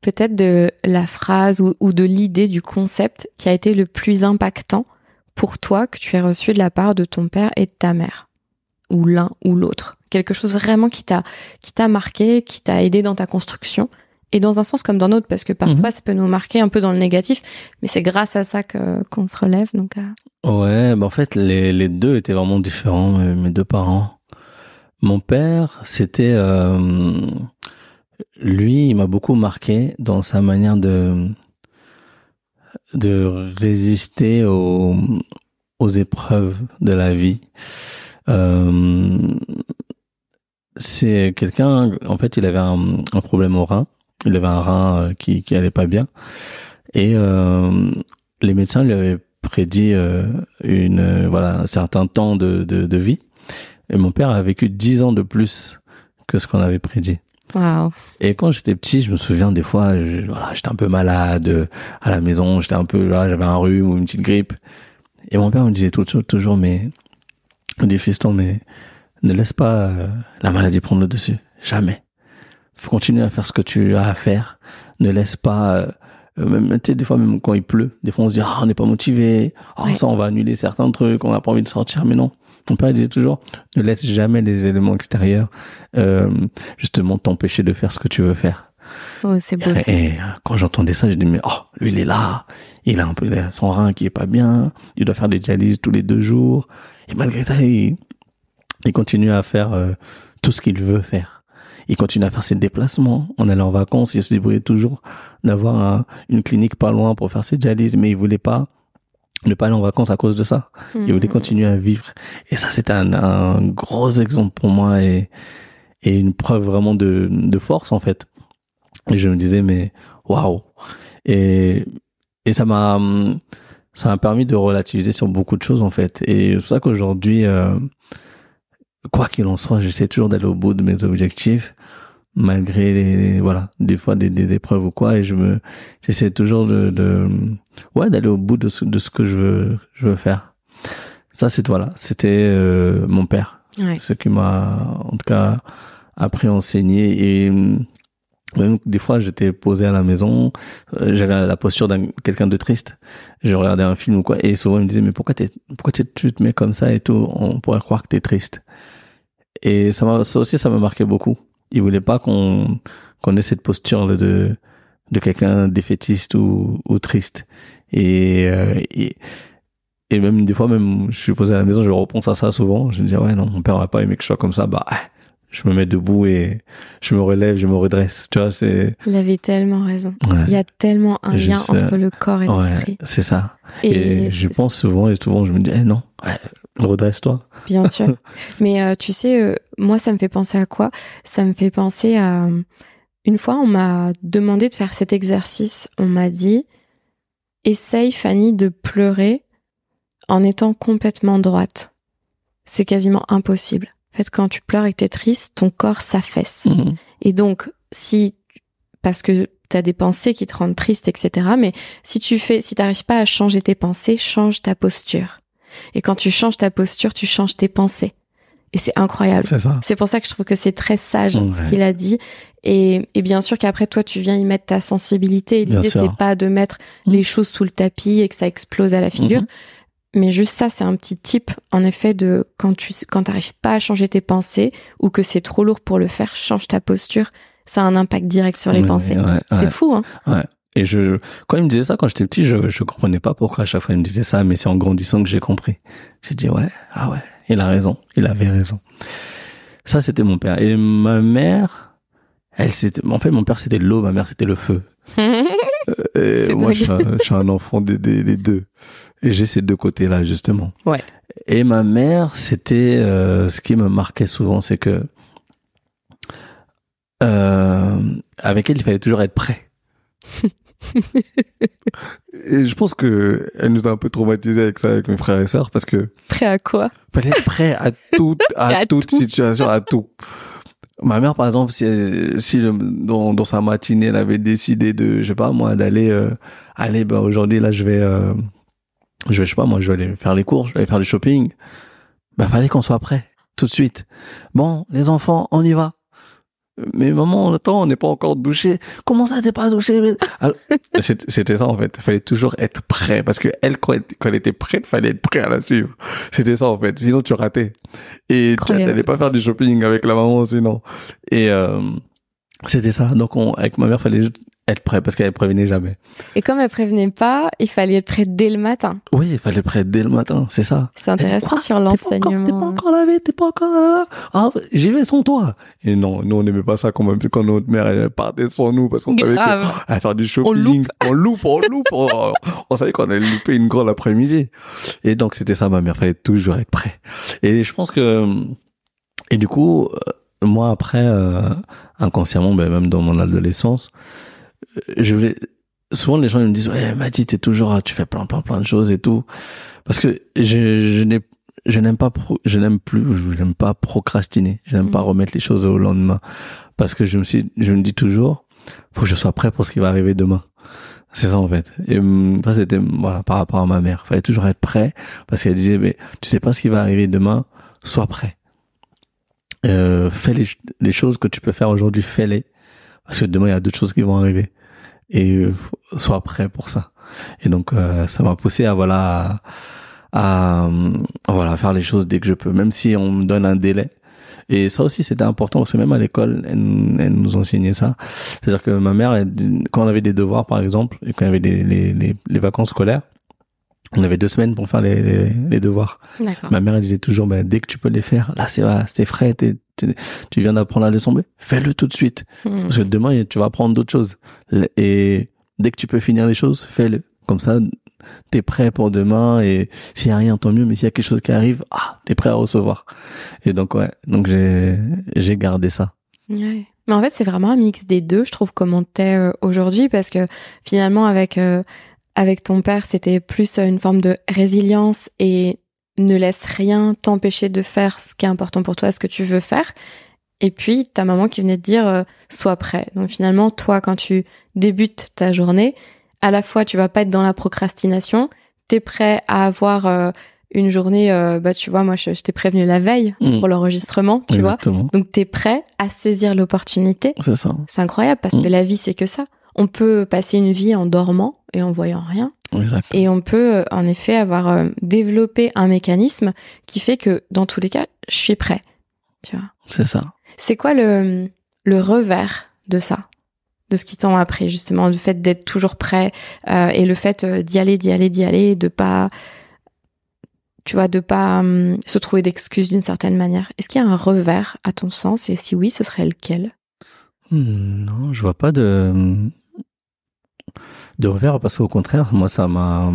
peut-être de la phrase ou, de l'idée du concept qui a été le plus impactant pour toi que tu aies reçu de la part de ton père et de ta mère Ou l'un ou l'autre Quelque chose vraiment qui t'a qui t'a marqué, qui t'a aidé dans ta construction et dans un sens comme dans l'autre parce que parfois mhm. ça peut nous marquer un peu dans le négatif mais c'est grâce à ça que qu'on se relève donc euh. ouais bah en fait les, les deux étaient vraiment différents mes deux parents mon père, c'était euh, lui, il m'a beaucoup marqué dans sa manière de de résister aux, épreuves de la vie. Euh, c'est quelqu'un, en fait, il avait un, problème au rein. Il avait un rein euh, qui qui allait pas bien, et euh, les médecins lui avaient prédit une voilà un certain temps de, de, de vie et mon père a vécu dix ans de plus que ce qu'on avait prédit. Wow. Et quand j'étais petit, je me souviens des fois, voilà, j'étais un peu malade euh, à la maison, j'étais un peu là, j'avais un rhume ou une petite grippe. Et mon père me disait toujours, toujours, mais, me dit fiston, mais ne laisse pas euh, la maladie prendre le dessus, jamais. Faut continuer à faire ce que tu as à faire. Ne laisse pas, euh, même, tu sais, des fois même quand il pleut, des fois on se dit, ah, on n'est pas motivé, ah, ça on va annuler certains trucs, on n'a pas envie de sortir, mais non. Mon père disait toujours, ne laisse jamais les éléments extérieurs euh, justement t'empêcher de faire ce que tu veux faire. Oh, c'est beau. Et, quand j'entendais ça, je dis mais oh, lui il est là, il a un peu son rein qui est pas bien, il doit faire des dialyses tous les deux jours, et malgré ça, il, il continue à faire euh, tout ce qu'il veut faire. Il continue à faire ses déplacements. On allait en vacances, il se débrouillait toujours d'avoir une clinique pas loin pour faire ses dialyses, mais il voulait pas ne pas aller en vacances à cause de ça. Il voulait hmm. continuer à vivre. Et ça, c'était un, un, gros exemple pour moi et, et une preuve vraiment de, de force, en fait. Et je me disais, mais waouh. Et, et ça m'a, ça m'a permis de relativiser sur beaucoup de choses, en fait. Et c'est pour ça qu'aujourd'hui, euh, quoi qu'il en soit, j'essaie toujours d'aller au bout de mes objectifs malgré les, voilà des fois des, des épreuves ou quoi et je me j'essaie toujours de, de ouais d'aller au bout de ce, de ce que je veux je veux faire. Ça c'est voilà c'était euh, mon père. Ce qui m'a en tout cas appris à enseigner. Et même des fois j'étais posé à la maison euh, j'avais la posture d'un quelqu'un de triste. Je regardais un film ou quoi et souvent il me disait mais pourquoi t'es pourquoi tu te mets comme ça et tout? On pourrait croire que t'es triste. Et ça m'a ça aussi ça m'a marqué beaucoup il voulait pas qu'on qu'on ait cette posture de de quelqu'un défaitiste ou, ou triste. Et, euh, et, et même des fois même je suis posé à la maison je repense à ça souvent. Je me dis ouais non mon père va pas aimé que je sois comme ça. Bah je me mets debout et je me relève je me redresse tu vois c'est il avait tellement raison il y a tellement un lien entre le corps et l'esprit c'est ça et, et je pense souvent et souvent je me dis eh non ouais, redresse-toi. Bien sûr. Mais euh, tu sais, euh, moi, ça me fait penser à quoi? Ça me fait penser à... Une fois, on m'a demandé de faire cet exercice. On m'a dit, essaye, Fanny, de pleurer en étant complètement droite. C'est quasiment impossible. Fait, quand tu pleures et que t'es triste, ton corps s'affaisse. Mhm. Et donc, si... Parce que t'as des pensées qui te rendent triste, etc. Mais si tu fais, si t'arrives pas à changer tes pensées, change ta posture. Et quand tu changes ta posture, tu changes tes pensées. Et c'est incroyable. C'est pour ça que je trouve que c'est très sage ce qu'il a dit. Et, et bien sûr qu'après toi, tu viens y mettre ta sensibilité. L'idée, c'est pas de mettre mmh. les choses sous le tapis et que ça explose à la figure. Mmh. Mais juste ça, c'est un petit tip, en effet, de quand tu quand t'arrives pas à changer tes pensées ou que c'est trop lourd pour le faire, change ta posture. Ça a un impact direct sur les pensées. ouais, C'est ouais. fou, hein Ouais. Et je, quand il me disait ça, quand j'étais petit, je, je comprenais pas pourquoi à chaque fois il me disait ça, mais c'est en grandissant que j'ai compris. J'ai dit, ouais, ah ouais, il a raison, il avait raison. Ça, c'était mon père. Et ma mère, elle, c'était, en fait, mon père, c'était l'eau, ma mère, c'était le feu. Et C'est moi, dingue. je suis, un, je suis un enfant des, des, des deux. J'ai ces deux côtés-là, justement. Ouais. Et ma mère, c'était, euh, ce qui me marquait souvent, c'est que, euh, avec elle, il fallait toujours être prêt. et je pense que elle nous a un peu traumatisés avec ça, avec mes frères et sœurs, parce que Prêt à quoi? fallait être prêt à toute, à, À toute tout. situation, à tout. Ma mère, par exemple, si, elle- si le- dans, dans sa matinée, elle avait décidé de, je sais pas moi, d'aller, euh, allez, ben aujourd'hui là, je vais, euh, je vais, je sais pas moi, je vais aller faire les courses, je vais aller faire du shopping. Ben fallait qu'on soit prêt tout de suite. Bon, les enfants, on y va. Mais maman, attends, on n'est pas encore douché. Comment ça, t'es pas douché? C'était ça en fait. Il fallait toujours être prêt parce que elle, quand elle, était prête, fallait être prêt à la suivre. C'était ça en fait. Sinon, tu ratais. Et tu n'allais pas faire du shopping avec la maman sinon. Et euh, c'était ça. Donc, on, avec ma mère, fallait être prêt parce qu'elle prévenait jamais. Et comme elle prévenait pas, il fallait être prêt dès le matin. Oui, il fallait être prêt dès le matin. C'est ça. C'est intéressant quoi sur encore- T'es pas l'enseignement. encore lavé, t'es pas encore là. Ah, j'y vais sans toi. Et non, nous, on n'aimait pas ça quand même, quand notre mère, elle partait sans nous, parce qu'on savait qu'elle allait faire du shopping. loupe. On loupe, on loupe. on, on savait qu'on allait louper une grande après-midi. Et donc, c'était ça, ma mère. Fallait toujours être prêt. Et je pense que, et du coup, euh, moi, après, euh, inconsciemment, ben, même dans mon adolescence, je voulais, souvent les gens ils me disent, ouais, Madi, t'es toujours, tu fais plein, plein, plein de choses et tout. Parce que je, je n'ai, je n'aime pas, pro- je n'aime plus, je n'aime pas procrastiner. Je n'aime pas Mhm. remettre les choses au lendemain. Parce que je me suis, je me dis toujours, faut que je sois prêt pour ce qui va arriver demain. C'est ça en fait. Et hum, ça c'était voilà par rapport à ma mère. Fallait toujours être prêt parce qu'elle disait mais tu sais pas ce qui va arriver demain, sois prêt. Euh, fais les, les choses que tu peux faire aujourd'hui, fais-les parce que demain il y a d'autres choses qui vont arriver et euh, sois prêt pour ça. Et donc euh, ça m'a poussé à voilà à, voilà faire les choses dès que je peux, même si on me donne un délai. Et ça aussi, c'était important parce que même à l'école, elle, nous enseignait ça. C'est-à-dire que ma mère, quand on avait des devoirs, par exemple, et quand il y avait les, les, les vacances scolaires, on avait deux semaines pour faire les, les, les devoirs. Ma mère, elle disait toujours, ben, dès que tu peux les faire, là, c'est c'est frais, tu viens d'apprendre la leçon, fais-le tout de suite. Hmm. Parce que demain, tu vas apprendre d'autres choses. Et dès que tu peux finir les choses, fais-le. Comme ça, t'es prêt pour demain et s'il y a rien, tant mieux, mais s'il y a quelque chose qui arrive, ah, t'es prêt à recevoir. Et donc, ouais, donc j'ai, j'ai gardé ça. Ouais. Mais en fait, c'est vraiment un mix des deux, je trouve, comment t'es euh, aujourd'hui, parce que finalement, avec, euh, avec ton père, c'était plus euh, une forme de résilience et ne laisse rien t'empêcher de faire ce qui est important pour toi, ce que tu veux faire. Et puis, ta maman qui venait te dire, euh, sois prêt. Donc finalement, toi, quand tu débutes ta journée, à la fois, tu vas pas être dans la procrastination, t'es prêt à avoir euh, une journée, euh, bah tu vois, moi, je, je t'ai prévenu la veille Mm. pour l'enregistrement, tu vois. Exactement. Donc t'es prêt à saisir l'opportunité. C'est ça. C'est incroyable parce Mm. que la vie c'est que ça. On peut passer une vie en dormant et en voyant rien. Exact. Et on peut euh, en effet avoir euh, développé un mécanisme qui fait que dans tous les cas, je suis prêt. Tu vois. C'est ça. C'est quoi le, le revers de ça? De ce qui t'en après justement le fait d'être toujours prêt euh, et le fait d'y aller d'y aller d'y aller de pas tu vois de pas hum, se trouver d'excuses d'une certaine manière est-ce qu'il y a un revers à ton sens? Et si oui ce serait lequel? Hmm, Non, je vois pas de de revers parce qu'au contraire, moi ça m'a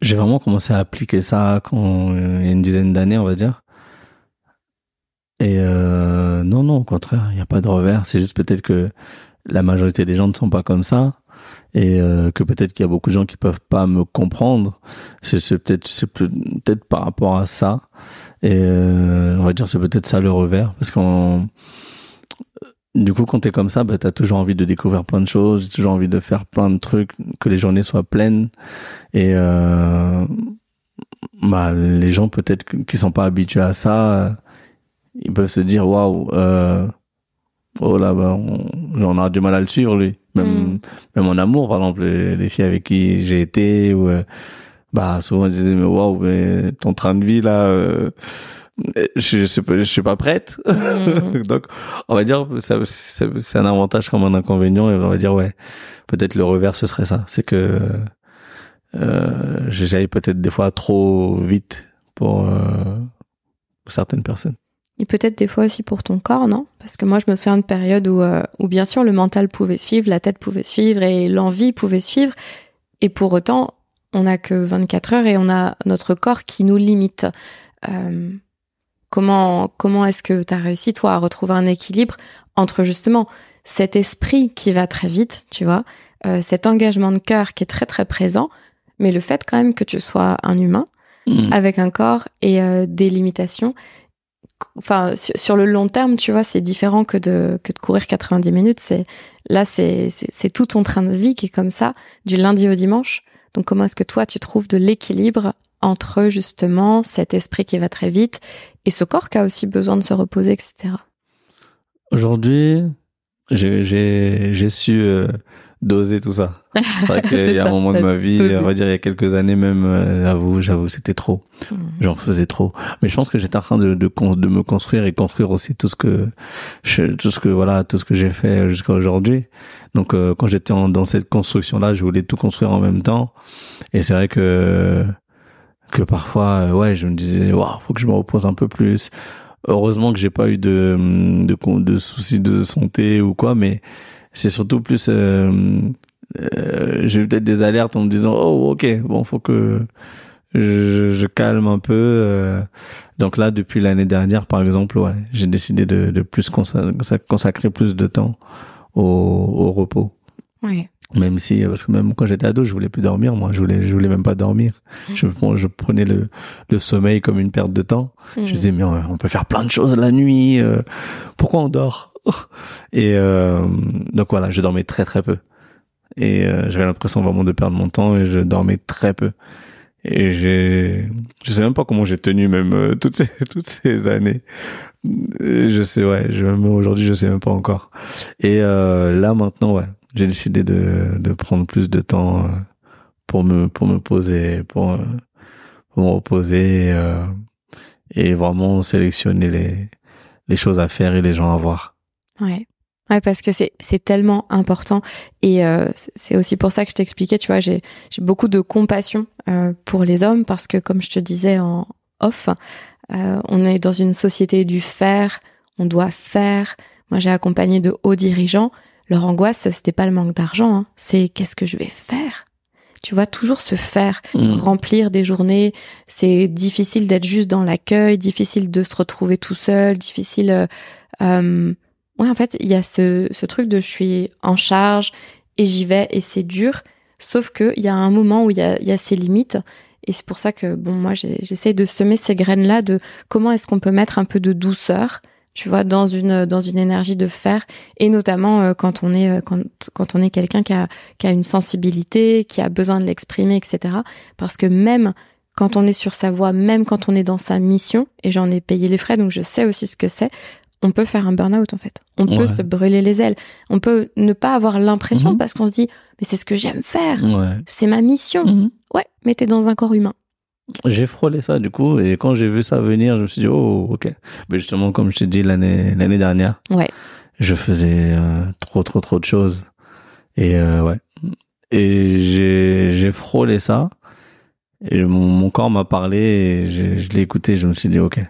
j'ai vraiment commencé à appliquer ça quand il y a une dizaine d'années, on va dire. Et euh, non, non, au contraire, il n'y a pas de revers. C'est juste peut-être que la majorité des gens ne sont pas comme ça et euh, que peut-être qu'il y a beaucoup de gens qui peuvent pas me comprendre. C'est peut-être c'est peut- peut-être par rapport à ça. Et euh, on va dire c'est peut-être ça le revers parce qu'on du coup, quand t'es comme ça, bah, t'as toujours envie de découvrir plein de choses, toujours envie de faire plein de trucs, que les journées soient pleines. Et euh, bah, les gens peut-être qui sont pas habitués à ça, ils peuvent se dire waouh, euh, oh là, bah, on, on aura du mal à le suivre lui. Même, Mm. même en amour, par exemple, les, les filles avec qui j'ai été, ou euh, bah souvent ils disaient mais waouh mais ton train de vie là euh, je, je, suis pas, je suis pas prête Mhm. donc on va dire ça, ça- c'est un avantage comme un inconvénient et on va dire ouais peut-être le revers ce serait ça c'est que euh, j'aille peut-être des fois trop vite pour, euh, pour certaines personnes Et peut-être des fois aussi pour ton corps, non? Parce que moi, je me souviens de périodes où, euh, où bien sûr le mental pouvait suivre, la tête pouvait suivre et l'envie pouvait suivre. Et pour autant, on n'a que 24 heures et on a notre corps qui nous limite. Euh, comment comment est-ce que tu as réussi, toi, à retrouver un équilibre entre justement cet esprit qui va très vite, tu vois, euh, cet engagement de cœur qui est très très présent, mais le fait quand même que tu sois un humain avec un corps et euh, des limitations. Enfin, sur, sur le long terme, tu vois, c'est différent que de que de courir 90 minutes. C'est là, c'est tout ton train de vie qui est comme ça, du lundi au dimanche. Donc, comment est-ce que toi, tu trouves de l'équilibre entre justement cet esprit qui va très vite et ce corps qui a aussi besoin de se reposer, etc. Aujourd'hui, j'ai su euh, doser tout ça. Qu'il y a un moment de ma vie, on va dire il y a quelques années même, euh, j'avoue, j'avoue, c'était trop. J'en faisais trop. Mais je pense que j'étais en train de, de, me construire et construire aussi tout ce que, je- tout ce que voilà, tout ce que j'ai fait jusqu'à aujourd'hui. Donc euh, quand j'étais dans cette construction-là, je voulais tout construire en même temps. Et c'est vrai que que parfois, euh, ouais, je me disais, waouh, faut que je me repose un peu plus. Heureusement que j'ai pas eu de, de con- de soucis de santé ou quoi, mais c'est surtout plus euh, euh, j'ai eu peut-être des alertes en me disant oh ok bon faut que je, je calme un peu euh. donc là depuis l'année dernière par exemple ouais j'ai décidé de, de plus consa- consacrer plus de temps au, au repos Ouais. Même si parce que même quand j'étais ado je voulais plus dormir moi je voulais je voulais même pas dormir je, prends- je prenais le, le sommeil comme une perte de temps je disais, mais on on peut faire plein de choses la nuit. euh, pourquoi on dort Et euh, donc voilà, je dormais très très peu. Et euh, j'avais l'impression vraiment de perdre mon temps et je dormais très peu. Et j'ai, je sais même pas comment j'ai tenu même euh, toutes ces toutes ces années. Euh, Je sais ouais, je même aujourd'hui je sais même pas encore. Et euh, là maintenant ouais, j'ai décidé de de prendre plus de temps euh, pour me pour me poser pour, euh, pour me reposer. euh, et vraiment sélectionner les, les choses à faire et les gens à voir. Ouais. Ouais, parce que c'est c'est tellement important et euh, c'est- aussi pour ça que je t'expliquais, tu vois, j'ai j'ai beaucoup de compassion euh, pour les hommes parce que comme je te disais en off, euh, on est dans une société du faire, on doit faire. Moi, j'ai accompagné de hauts dirigeants, leur angoisse c'était pas le manque d'argent, hein, c'est qu'est-ce que je vais faire? Tu vois, toujours se faire, remplir des journées. C'est difficile d'être juste dans l'accueil, difficile de se retrouver tout seul, difficile. euh, euh, ouais, en fait, il y a ce, ce truc de je suis en charge et j'y vais et c'est dur. Sauf que il y a un moment où il y a, y a ces limites. Et c'est pour ça que bon, moi, j'essaie de semer ces graines-là de comment est-ce qu'on peut mettre un peu de douceur, tu vois, dans une dans une énergie de faire, et notamment euh, quand on est euh, quand quand on est quelqu'un qui a qui a une sensibilité, qui a besoin de l'exprimer, etc. Parce que même quand on est sur sa voie, même quand on est dans sa mission, et j'en ai payé les frais, donc je sais aussi ce que c'est, on peut faire un burn-out en fait. On peut se brûler les ailes. On peut ne pas avoir l'impression Mhm. parce qu'on se dit, mais c'est ce que j'aime faire, Ouais. c'est ma mission. Mhm. Ouais, mais t'es dans un corps humain. J'ai frôlé ça du coup et quand j'ai vu ça venir, je me suis dit oh ok. Mais justement comme je t'ai dit l'année l'année dernière, Ouais. je faisais euh, trop trop trop de choses et euh, ouais et j'ai j'ai frôlé ça et mon, mon corps m'a parlé et je l'ai écouté. Je me suis dit ok,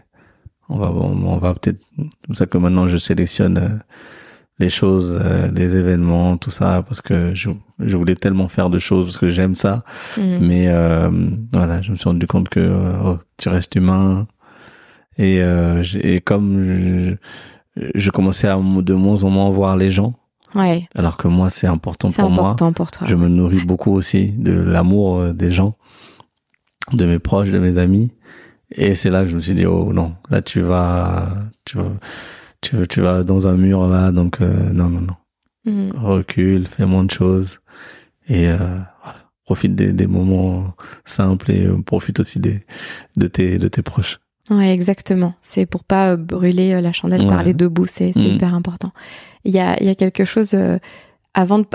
on va on, on va peut-être c'est pour ça que maintenant je sélectionne euh, les choses, euh, les événements, tout ça parce que je je voulais tellement faire de choses parce que j'aime ça. Mhm. Mais euh, voilà, je me suis rendu compte que euh, oh, tu restes humain. Et, euh, et comme je, je commençais à de moins en moins voir les gens, Ouais, alors que moi c'est important pour important pour toi. moi. Je me nourris beaucoup aussi de l'amour euh, des gens, de mes proches, de mes amis. Et c'est là que je me suis dit oh non, là tu vas, tu vas, tu, vas- tu vas dans un mur là, donc euh, non non non, Mhm. recule, fais moins de choses et euh, voilà, profite des, des moments simples et euh, profite aussi des de tes de tes proches. Ouais, exactement. C'est pour pas brûler la chandelle par Ouais. les deux bouts. C'est Mhm. hyper important. Il y a, il y a quelque chose euh, avant de.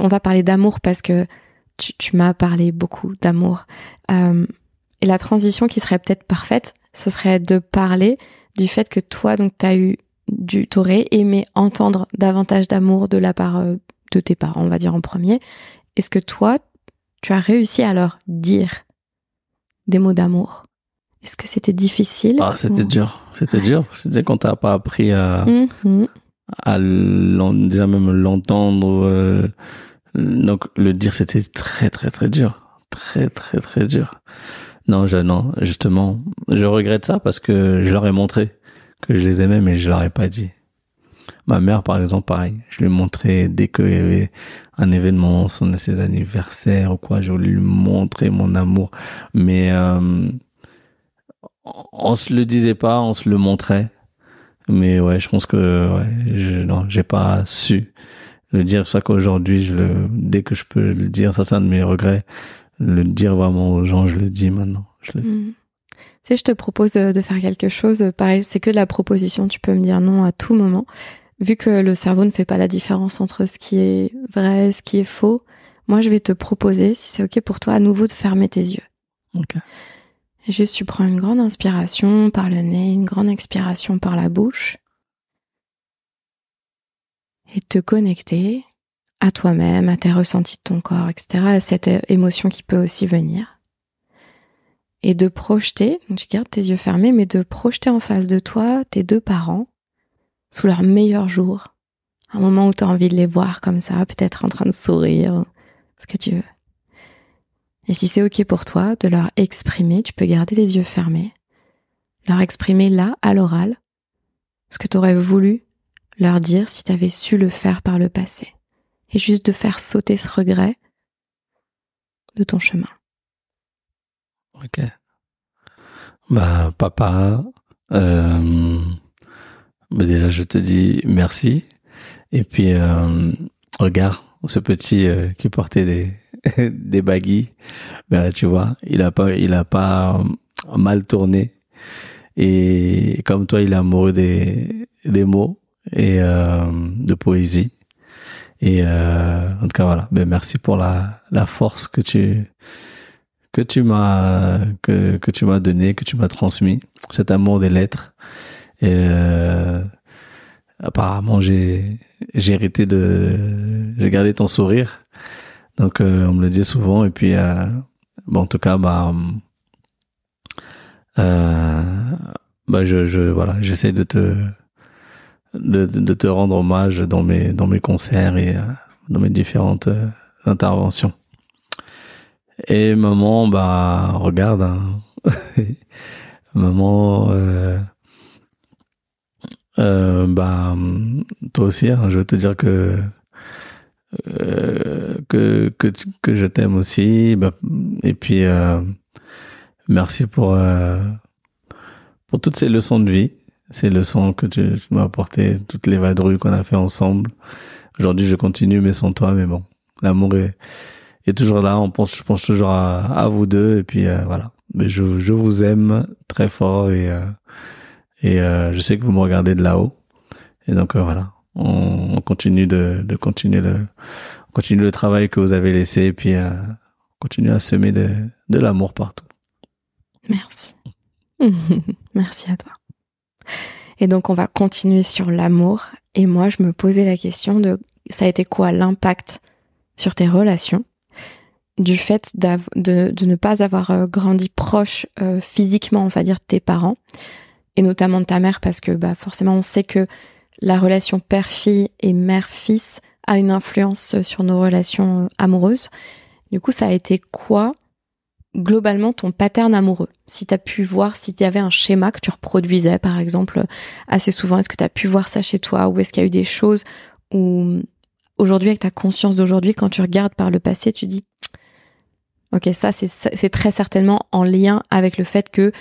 On va parler d'amour parce que tu, tu m'as parlé beaucoup d'amour. Euh, et la transition qui serait peut-être parfaite, ce serait de parler du fait que toi, donc, t'as eu du, t'aurais aimé entendre davantage d'amour de la part euh, de tes parents, on va dire en premier. Est-ce que toi, tu as réussi à leur dire des mots d'amour? Est-ce que c'était difficile? Ah, c'était dur. C'était dur. C'était quand t'as pas appris à, Mhm. à déjà même l'entendre. euh, donc le dire, c'était très très très dur, très très très dur. Non, je, non, justement, je regrette ça parce que je leur ai montré que je les aimais, mais je leur ai pas dit. Ma mère, par exemple, pareil. Je lui ai montré dès qu'il y avait un événement, son ses anniversaires ou quoi, je lui montrer mon amour. Mais euh, on se le disait pas, on se le montrait. Mais ouais, je pense que ouais, je, non, j'ai pas su le dire. Ça qu'aujourd'hui, je le, dès que je peux le dire, ça c'est un de mes regrets. Le dire vraiment aux gens, je le dis maintenant. Je le- Mhm. Sais, je te propose de de faire quelque chose. Pareil, c'est que de la proposition. Tu peux me dire non à tout moment. Vu que le cerveau ne fait pas la différence entre ce qui est vrai et ce qui est faux, moi, je vais te proposer, si c'est OK pour toi, à nouveau de fermer tes yeux. Ok. Et juste, tu prends une grande inspiration par le nez, une grande expiration par la bouche. Et te connecter à toi-même, à tes ressentis de ton corps, etc., à cette euh, émotion qui peut aussi venir. Et de projeter, tu gardes tes yeux fermés, mais de projeter en face de toi tes deux parents sous leur meilleur jour. Un moment où tu as envie de les voir comme ça, peut-être en train de sourire, ce que tu veux. Et si c'est OK pour toi de leur exprimer, tu peux garder les yeux fermés, leur exprimer là, à l'oral, ce que tu aurais voulu leur dire si tu avais su le faire par le passé. Et juste de faire sauter ce regret de ton chemin. Ok. Bah, papa, euh, bah déjà, je te dis merci. Et puis, euh, regarde, ce petit euh, qui portait des, des baguilles, ben, tu vois, il a pas, il a pas euh, mal tourné. Et comme toi, il est amoureux des, des mots et euh, de poésie. Et en tout cas, voilà. Ben, merci pour la, la force que tu que tu m'as que, que tu m'as donné, que tu m'as transmis, cet amour des lettres. Et euh, apparemment, j'ai j'ai hérité de, j'ai gardé ton sourire. Donc, euh, on me le dit souvent. Et puis, euh, bon, en tout cas, bah, euh, bah, je, je voilà, j'essaie de te de, de te rendre hommage dans mes dans mes concerts et euh, dans mes différentes euh, interventions. Et maman, bah, regarde, hein. maman, euh, euh, bah, toi aussi, hein, je veux te dire que euh, que que que je t'aime aussi. Bah, et puis, euh, merci pour euh, pour toutes ces leçons de vie, ces leçons que tu, tu m'as apportées, toutes les vadrouilles qu'on a fait ensemble. Aujourd'hui, je continue, mais sans toi, mais bon, l'amour est est toujours là. On pense, je pense toujours à, à vous deux. Et puis euh, voilà. Mais je, je vous aime très fort et euh, et euh, je sais que vous me regardez de là-haut. Et donc euh, voilà, on, on continue de, de continuer le on continue le travail que vous avez laissé et puis euh, on continue à semer de, de l'amour partout. Merci. Merci à toi. Et donc, on va continuer sur l'amour. Et moi, je me posais la question de ça a été quoi l'impact sur tes relations? Du fait de, de ne pas avoir euh, grandi proche euh, physiquement, on va dire, de tes parents, et notamment de ta mère, parce que bah, forcément, on sait que la relation père-fille et mère-fils a une influence sur nos relations euh, amoureuses. Du coup, ça a été quoi globalement ton pattern amoureux? Si tu as pu voir, si tu avais un schéma que tu reproduisais par exemple assez souvent, est-ce que tu as pu voir ça chez toi? Ou est-ce qu'il y a eu des choses où aujourd'hui avec ta conscience d'aujourd'hui quand tu regardes par le passé, tu dis OK, ça c'est très certainement en lien avec le fait que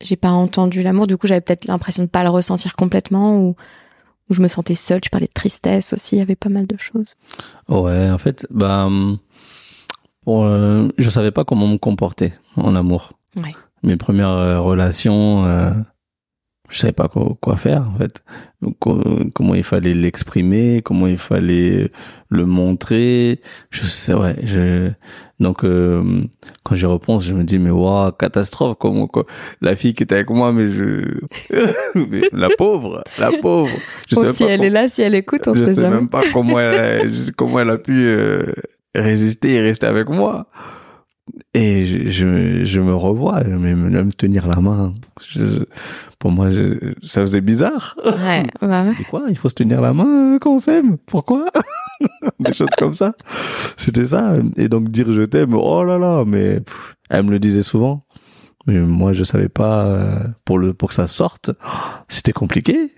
j'ai pas entendu l'amour, du coup j'avais peut-être l'impression de pas le ressentir complètement ou je me sentais seule, tu parlais de tristesse aussi, il y avait pas mal de choses. Ouais, en fait, bah, hum, pour, euh, je savais pas comment me comporter en amour. Ouais. Mes premières euh, relations, euh, je savais pas quoi, quoi faire en fait. Donc, comment il fallait l'exprimer, comment il fallait le montrer. Je sais, ouais. Je... Donc euh, quand j'y repense, je me dis mais waouh, catastrophe comment quoi. La fille qui était avec moi, mais je, mais la pauvre, la pauvre. Je sais si elle est là, si elle écoute, on je sais sais même pas comment elle, a, comment elle a pu euh, résister et rester avec moi. Et je, je, je me revois, même, même tenir la main. Je, pour moi, je, ça faisait bizarre. Ouais, bah ouais. quoi Il faut se tenir la main quand on s'aime? Pourquoi? Des choses comme ça. C'était ça. Et donc dire je t'aime, oh là là, mais elle me le disait souvent. Mais moi, je savais pas euh, pour le pour que ça sorte. C'était compliqué.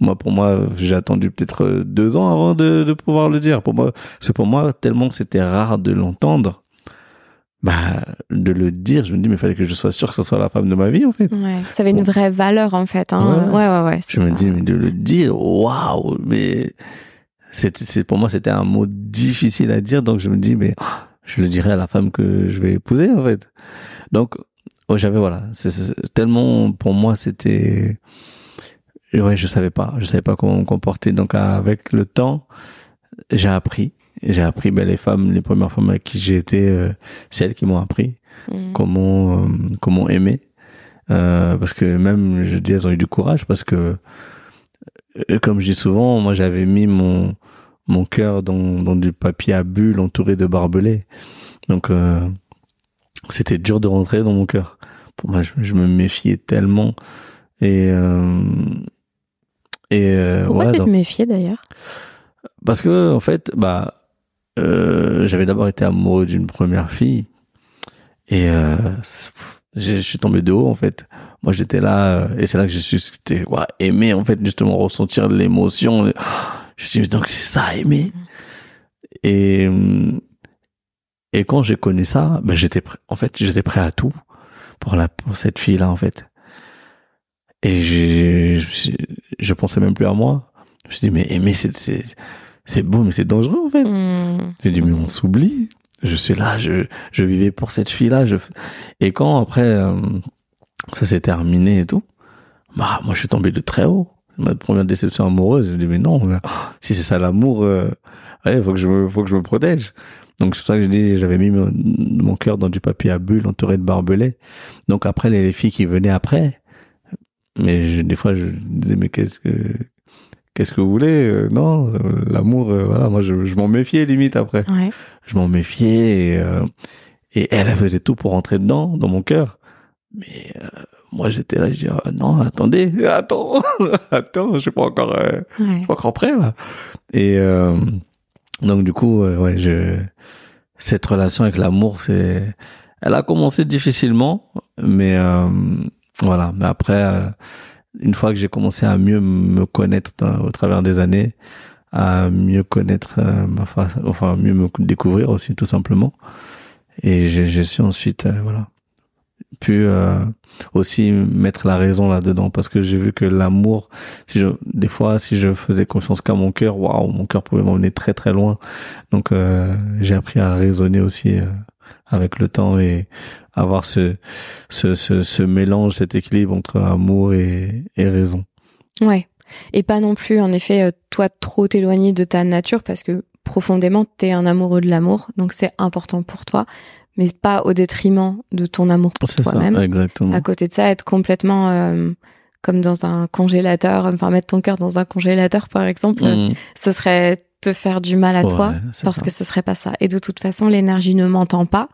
Moi, pour moi, j'ai attendu peut-être euh, deux ans avant de, de pouvoir le dire. Pour moi, c'est pour moi tellement c'était rare de l'entendre bah, de le dire, je me dis, mais il fallait que je sois sûr que ce soit la femme de ma vie, en fait. Ouais, ça avait une vraie valeur, en fait. Hein. Ouais, ouais, ouais. je me dis, mais de le dire, waouh, mais c'est pour moi, c'était un mot difficile à dire, donc je me dis, mais je le dirai à la femme que je vais épouser, en fait. Donc, oh, j'avais, voilà, c'est tellement, pour moi, c'était, ouais, je savais pas, je savais pas comment me comporter. Donc, avec le temps, j'ai appris j'ai appris ben, les femmes, les premières femmes avec qui j'ai été, euh, c'est elles qui m'ont appris mm. comment euh, comment aimer. Euh, parce que même, je dis, elles ont eu du courage parce que, euh, comme je dis souvent, moi j'avais mis mon mon cœur dans, dans du papier à bulles entouré de barbelés. Donc c'était dur de rentrer dans mon cœur. Pour moi, je, je me méfiais tellement et et Pourquoi ouais, tu te méfiais d'ailleurs? Parce que en fait, bah euh, j'avais d'abord été amoureux d'une première fille et euh, je suis tombé de haut en fait. Moi j'étais là euh, et c'est là que je suis ouais, aimer en fait justement ressentir l'émotion. Je dis donc c'est ça aimer? Et et quand j'ai connu ça, ben j'étais. En fait j'étais prêt à tout pour la pour cette fille là en fait. Et je je pensais même plus à moi. Je me suis dit mais aimer c'est c'est beau, mais c'est dangereux en fait. Mmh. J'ai dit, mais on s'oublie. Je suis là, je, je vivais pour cette fille-là. Je... Et quand après, euh, ça s'est terminé et tout, bah, moi je suis tombé de très haut. Ma première déception amoureuse, je dis, mais non, mais, oh, si c'est ça l'amour, euh, il faut que je me, faut que je me protège. Donc c'est pour ça que je dis, j'avais mis mon, cœur dans du papier à bulles entouré de barbelés. Donc après, les, les filles qui venaient après, mais je, des fois je disais, mais qu'est-ce que, qu'est-ce que vous voulez euh, Non, euh, l'amour, euh, voilà, moi je, je m'en méfiais limite après. Ouais. Je m'en méfiais et, et, elle, elle faisait tout pour rentrer dedans, dans mon cœur. Mais moi j'étais là, je dis oh, non, attendez, attends, attends, je suis pas encore, je suis pas encore prêt là. Et donc du coup, ouais, je cette relation avec l'amour, c'est, elle a commencé difficilement, mais voilà. Mais après une fois que j'ai commencé à mieux me connaître au travers des années, à mieux connaître, euh, enfin, enfin mieux me découvrir aussi tout simplement. Et j'ai su ensuite, euh, voilà, pu euh, aussi mettre la raison là-dedans parce que j'ai vu que l'amour, si je, des fois, si je faisais confiance qu'à mon cœur, waouh, mon cœur pouvait m'emmener très très loin. Donc j'ai appris à raisonner aussi avec le temps et avoir ce, ce, ce, ce mélange, cet équilibre entre amour et, et raison. Ouais. Et pas non plus, en effet, euh, toi, trop t'éloigner de ta nature parce que profondément, t'es un amoureux de l'amour. Donc, c'est important pour toi, mais pas au détriment de ton amour pour toi-même. Exactement. À côté de ça, être complètement euh, comme dans un congélateur, enfin, mettre ton cœur dans un congélateur, par exemple, mmh. ce serait te faire du mal à toi parce que ce serait pas ça. Et de toute façon, l'énergie ne m'entend pas.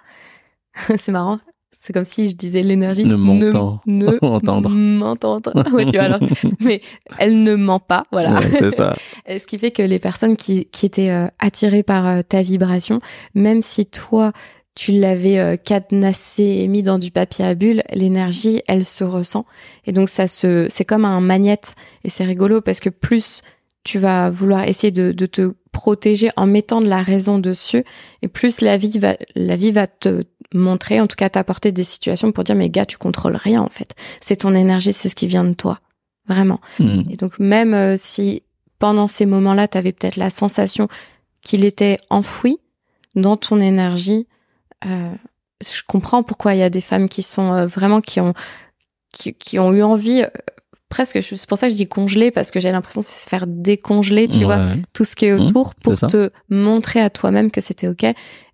c'est marrant. C'est comme si je disais l'énergie ne m'entend ne m'entendre. Tu vois, alors. Mais elle ne ment pas, voilà. c'est ça. Ce qui fait que les personnes qui, qui étaient euh, attirées par euh, ta vibration, même si toi, tu l'avais euh, cadenassé et mis dans du papier à bulles, l'énergie, elle se ressent. Et donc ça se, c'est comme un magnète. Et c'est rigolo parce que plus tu vas vouloir essayer de, de, te protéger en mettant de la raison dessus. Et plus la vie va la vie va te montrer en tout cas t'apporter des situations pour dire mais gars tu contrôles rien en fait. C'est ton énergie c'est ce qui vient de toi. Vraiment. Hmm. et donc même euh, si pendant ces moments-là tu avais peut-être la sensation qu'il était enfoui dans ton énergie euh, je comprends pourquoi il y a des femmes qui sont euh, vraiment qui ont qui, qui, ont eu envie presque, c'est pour ça que je dis congeler, parce que j'ai l'impression de se faire décongeler, tu vois, tout ce qui est Mmh, autour pour te montrer à toi-même que c'était ok,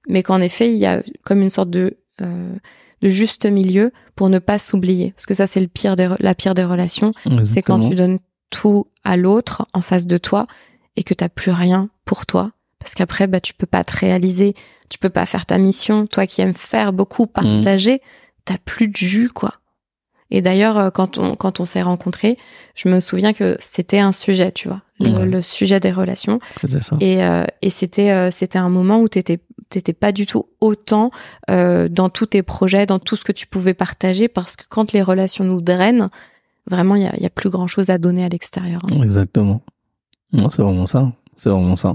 mais qu'en effet, il y a comme une sorte de, euh, de juste milieu pour ne pas s'oublier. Parce que ça, c'est le pire des, la pire des relations. C'est quand tu donnes tout à l'autre en face de toi et que t'as plus rien pour toi. Parce qu'après, bah, tu peux pas te réaliser, tu peux pas faire ta mission. Toi qui aimes faire beaucoup, Mmh. partager, t'as plus de jus, quoi. Et d'ailleurs, euh, quand on, quand on s'est rencontrés, je me souviens que c'était un sujet, tu vois, le, Ouais. le sujet des relations. Ça. Et, euh, et c'était, euh, c'était un moment où t'étais, t'étais pas du tout autant euh, dans tous tes projets, dans tout ce que tu pouvais partager, parce que quand les relations nous drainent, vraiment, il y a, il y a plus grand chose à donner à l'extérieur. hein. Exactement. Non, c'est vraiment ça. C'est vraiment ça.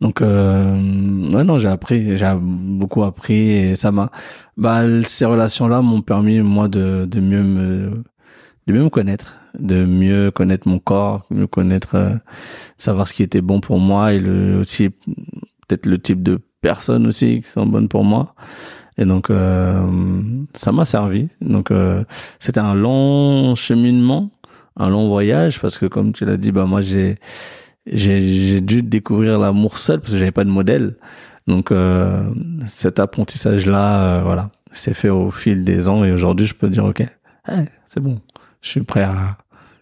Donc, euh, ouais, non, j'ai appris, j'ai beaucoup appris et ça m'a, bah, ces relations-là m'ont permis, moi, de, de mieux me, de mieux me connaître, de mieux connaître mon corps, mieux connaître, euh, savoir ce qui était bon pour moi et le, aussi, peut-être le type de personnes aussi qui sont bonnes pour moi. Et donc, euh, ça m'a servi. Donc, euh, c'était un long cheminement un long voyage parce que comme tu l'as dit bah moi j'ai j'ai dû découvrir l'amour seul parce que j'avais pas de modèle donc euh, cet apprentissage là voilà s'est fait au fil des ans et aujourd'hui je peux dire ok eh, c'est bon je suis prêt à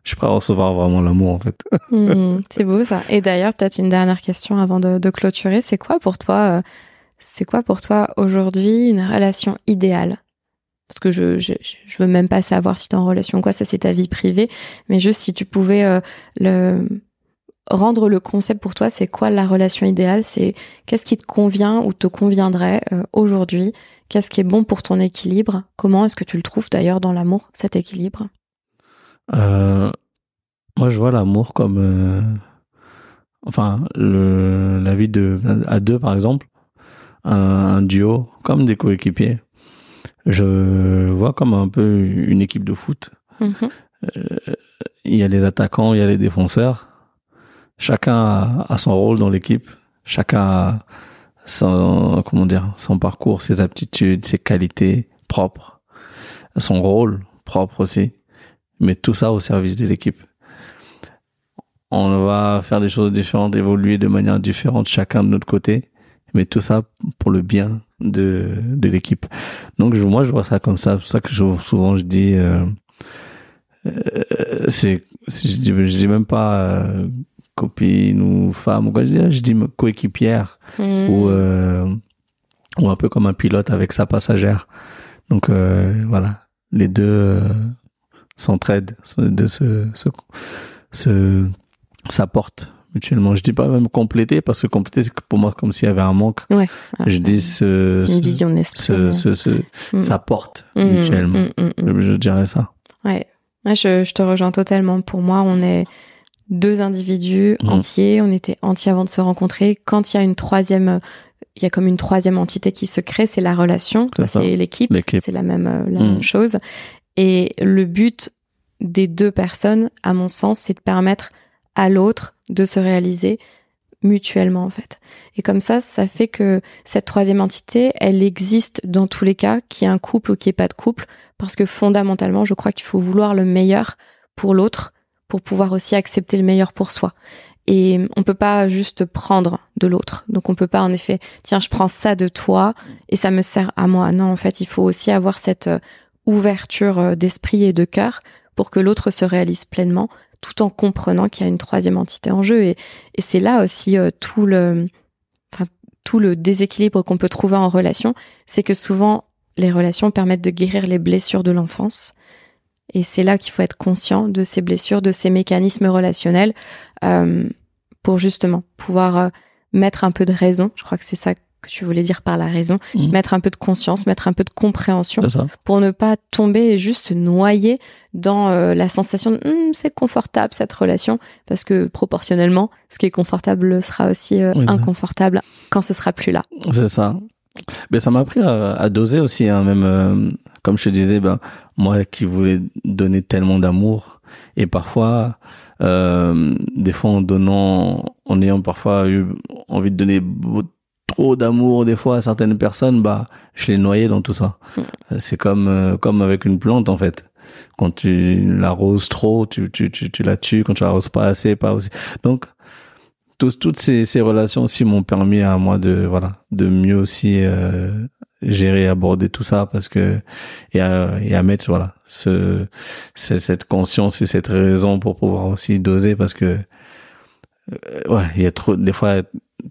je suis prêt à recevoir vraiment l'amour en fait Hmm, c'est beau ça. Et d'ailleurs, peut-être une dernière question avant de, de clôturer. C'est quoi pour toi, euh, c'est quoi pour toi aujourd'hui une relation idéale? Parce que je, je je veux même pas savoir si t'es en relation ou quoi. Ça c'est ta vie privée. Mais juste si tu pouvais euh, le rendre le concept pour toi, c'est quoi la relation idéale? C'est qu'est-ce qui te convient ou te conviendrait euh, aujourd'hui? Qu'est-ce qui est bon pour ton équilibre? Comment est-ce que tu le trouves d'ailleurs dans l'amour cet équilibre? Euh, moi, je vois l'amour comme, euh, enfin, le, la vie de, à deux, par exemple, un, un duo, comme des coéquipiers. Je vois comme un peu une équipe de foot. Euh, il y a les attaquants, il y a les défenseurs. Chacun a, son rôle dans l'équipe. Chacun a son, comment dire, son parcours, ses aptitudes, ses qualités propres, son rôle propre aussi. Mais tout ça au service de l'équipe. On va faire des choses différentes, évoluer de manière différente chacun de notre côté, mais tout ça pour le bien de, de l'équipe. Donc je, moi je vois ça comme ça, c'est pour ça que je, souvent je dis euh, euh, c'est je dis je dis même pas euh, copine ou femme ou quoi je dis, je dis coéquipière Hmm. ou euh, ou un peu comme un pilote avec sa passagère. Donc euh, voilà, les deux euh, s'entraident, deux se se, s'apportent mutuellement. Je dis pas même compléter parce que compléter c'est pour moi comme s'il y avait un manque. Ouais, voilà. Je dis ce, une vision de ce, ce, ce- Mm. s'apportent Mm, mutuellement. mm, mm, mm. Je, je dirais ça. Ouais, Ouais, je, je te rejoins totalement. Pour moi, on est deux individus Mhm. entiers. On était entiers avant de se rencontrer. Quand il y a une troisième, il y a comme une troisième entité qui se crée, c'est la relation, C'est l'équipe. C'est la même, euh, la Mhm. même chose. Et le but des deux personnes, à mon sens, c'est de permettre à l'autre de se réaliser mutuellement en fait. Et comme ça, ça fait que cette troisième entité, elle existe dans tous les cas, qu'il y ait un couple ou qu'il n'y ait pas de couple, parce que fondamentalement, je crois qu'il faut vouloir le meilleur pour l'autre, pour pouvoir aussi accepter le meilleur pour soi. Et on peut pas juste prendre de l'autre. Donc on peut pas en effet, tiens, je prends ça de toi et ça me sert à moi. Non, en fait, il faut aussi avoir cette euh, ouverture euh, d'esprit et de cœur pour que l'autre se réalise pleinement, tout en comprenant qu'il y a une troisième entité en jeu. Et, c'est là aussi euh, tout le, tout le déséquilibre qu'on peut trouver en relation, c'est que souvent les relations permettent de guérir les blessures de l'enfance. Et c'est là qu'il faut être conscient de ces blessures, de ces mécanismes relationnels, euh, pour justement pouvoir euh, mettre un peu de raison. Je crois que c'est ça que tu voulais dire par la raison. Mhm. Mettre un peu de conscience, mettre un peu de compréhension pour ne pas tomber et juste se noyer dans euh, la sensation de Hum, c'est confortable cette relation parce que proportionnellement ce qui est confortable sera aussi Oui, inconfortable quand ce sera plus là. C'est ça. Mais ça m'a appris à, à doser aussi, hein, même comme je te disais, ben moi qui voulais donner tellement d'amour et parfois, euh, des fois en donnant, en ayant parfois eu envie de donner trop d'amour des fois à certaines personnes, bah je les noyais dans tout ça. Mm. Euh, C'est comme euh, comme avec une plante en fait. quand tu l'arroses trop, tu, tu, tu, tu la tues. Quand tu l'arroses pas assez, pas aussi. Donc, toutes ces, ces relations aussi m'ont permis à moi de, voilà, de mieux aussi, euh, gérer, aborder tout ça parce que, et à, et à mettre, voilà, ce, cette conscience et cette raison pour pouvoir aussi doser parce que, euh, ouais, il y a trop, des fois,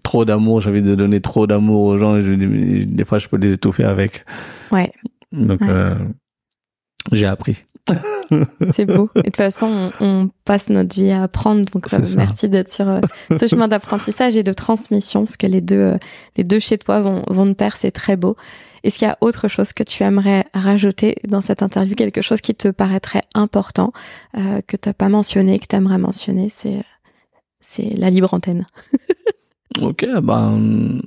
trop d'amour, j'ai envie de donner trop d'amour aux gens, et je, des fois, je peux les étouffer avec. Ouais. Donc, euh, j'ai appris. c'est beau. Et de toute façon, on, passe notre vie à apprendre. Donc, euh, merci d'être sur euh, ce chemin d'apprentissage et de transmission, parce que les deux, euh, les deux chez toi vont, vont de pair. C'est très beau. Est-ce qu'il y a autre chose que tu aimerais rajouter dans cette interview, quelque chose qui te paraîtrait important, que tu n'as pas mentionné, que tu aimerais mentionner? C'est, c'est la libre antenne. ok, ben,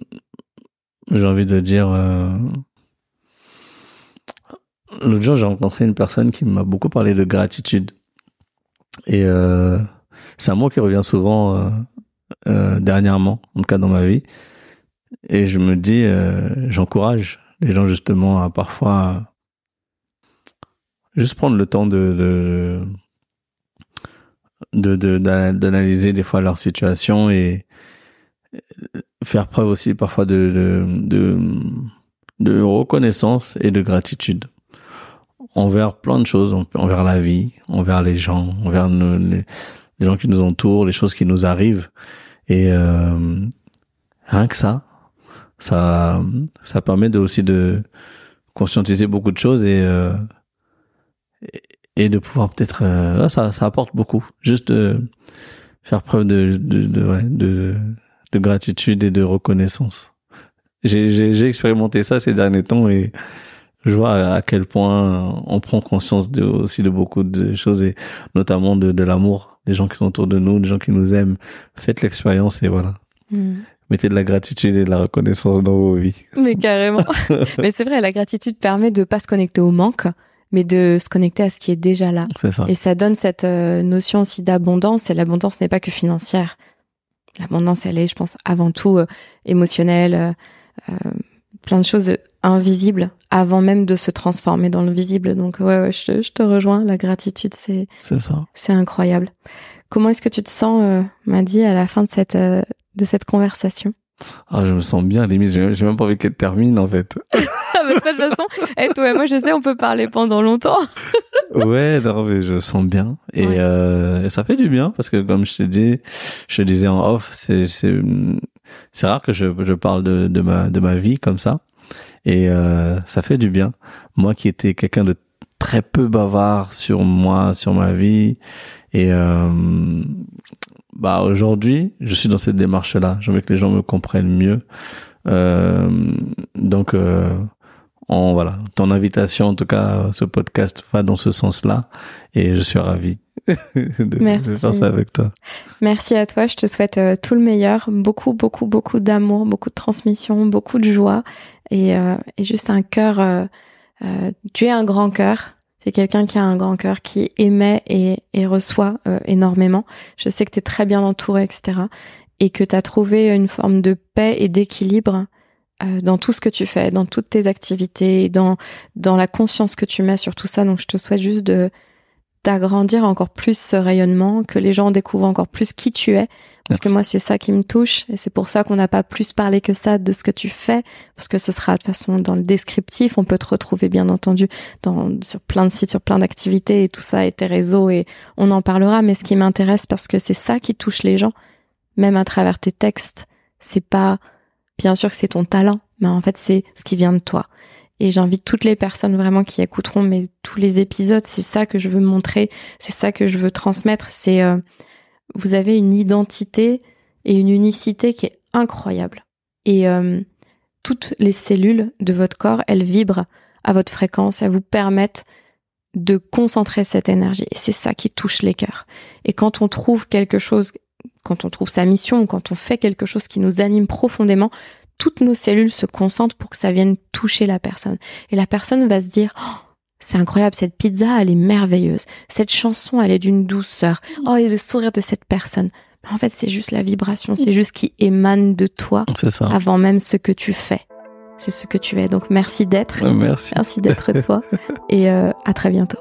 j'ai envie de dire L'autre jour, j'ai rencontré une personne qui m'a beaucoup parlé de gratitude. Et euh, c'est un mot qui revient souvent euh, euh, dernièrement, en tout cas dans ma vie. Et je me dis, euh, j'encourage les gens justement à parfois juste prendre le temps de de d'analyser des fois leur situation et faire preuve aussi parfois de, de, de, de reconnaissance et de gratitude envers plein de choses, envers la vie, envers les gens, envers les, gens qui nous entourent, les choses qui nous arrivent. Et euh, rien que ça, ça, ça permet de, aussi de conscientiser beaucoup de choses et euh, et de pouvoir peut-être, euh, ça, ça apporte beaucoup. Juste de faire preuve de de de, ouais, de, de gratitude et de reconnaissance. J'ai j'ai expérimenté ça ces derniers temps et je vois à quel point on prend conscience de, aussi de beaucoup de choses et notamment de, de l'amour des gens qui sont autour de nous, des gens qui nous aiment. Faites l'expérience et voilà. Hmm. Mettez de la gratitude et de la reconnaissance dans vos vies. Mais carrément. mais c'est vrai, la gratitude permet de pas se connecter au manque, mais de se connecter à ce qui est déjà là. C'est ça. Et ça donne cette euh, notion aussi d'abondance. Et l'abondance n'est pas que financière. L'abondance, elle est, je pense, avant tout euh, émotionnelle. Euh, plein de choses invisibles avant même de se transformer dans le visible. Donc ouais, ouais je, te, je te rejoins. La gratitude, c'est c'est ça. C'est incroyable. Comment est-ce que tu te sens, euh, m'a dit à la fin de cette euh, de cette conversation? Ah, je me sens bien. Limite, j'ai même pas envie qu'elle termine en fait. Ah, de toute façon, et eh, toi, moi je sais, on peut parler pendant longtemps. ouais, non, mais je sens bien et, euh, ça fait du bien parce que comme je te dis, je te disais en off, c'est c'est c'est rare que je, je parle de, de ma de ma vie comme ça et euh, ça fait du bien. Moi qui étais quelqu'un de très peu bavard sur moi, sur ma vie, et euh, bah aujourd'hui, je suis dans cette démarche-là. Je veux que les gens me comprennent mieux. Euh, donc, euh, on, voilà, ton invitation, en tout cas, ce podcast va dans ce sens-là, et je suis ravi. De, Merci. faire ça avec toi. Merci à toi. Je te souhaite euh, tout le meilleur, beaucoup, beaucoup, beaucoup d'amour, beaucoup de transmission, beaucoup de joie et, euh, et juste un cœur. Euh, euh, tu es un grand cœur. C'est quelqu'un qui a un grand cœur, qui émet et, et reçoit énormément. Je sais que tu es très bien entouré, etc. Et que tu as trouvé une forme de paix et d'équilibre dans tout ce que tu fais, dans toutes tes activités, dans, dans la conscience que tu mets sur tout ça. Donc je te souhaite juste de d'agrandir encore plus ce rayonnement, que les gens découvrent encore plus qui tu es. Parce que moi, c'est ça qui me touche. Et c'est pour ça qu'on n'a pas plus parlé que ça de ce que tu fais. Parce que ce sera de toute façon dans le descriptif. On peut te retrouver, bien entendu, dans, sur plein de sites, sur plein d'activités et tout ça et tes réseaux et on en parlera. Mais ce qui m'intéresse parce que c'est ça qui touche les gens, même à travers tes textes. C'est pas, bien sûr que c'est ton talent, mais en fait, c'est ce qui vient de toi. Et j'invite toutes les personnes vraiment qui écouteront mais tous les épisodes, c'est ça que je veux montrer, c'est ça que je veux transmettre. C'est euh, vous avez une identité et une unicité qui est incroyable. Et euh, toutes les cellules de votre corps, elles vibrent à votre fréquence, elles vous permettent de concentrer cette énergie. Et c'est ça qui touche les cœurs. Et quand on trouve quelque chose, quand on trouve sa mission, quand on fait quelque chose qui nous anime profondément, toutes nos cellules se concentrent pour que ça vienne toucher la personne. Et la personne va se dire, oh, c'est incroyable, cette pizza, elle est merveilleuse. Cette chanson, elle est d'une douceur. Oh, et le sourire de cette personne. En fait, c'est juste la vibration, c'est juste qui émane de toi avant même ce que tu fais. C'est ce que tu es. Donc, merci d'être. Merci. Merci d'être toi. Et euh, à très bientôt.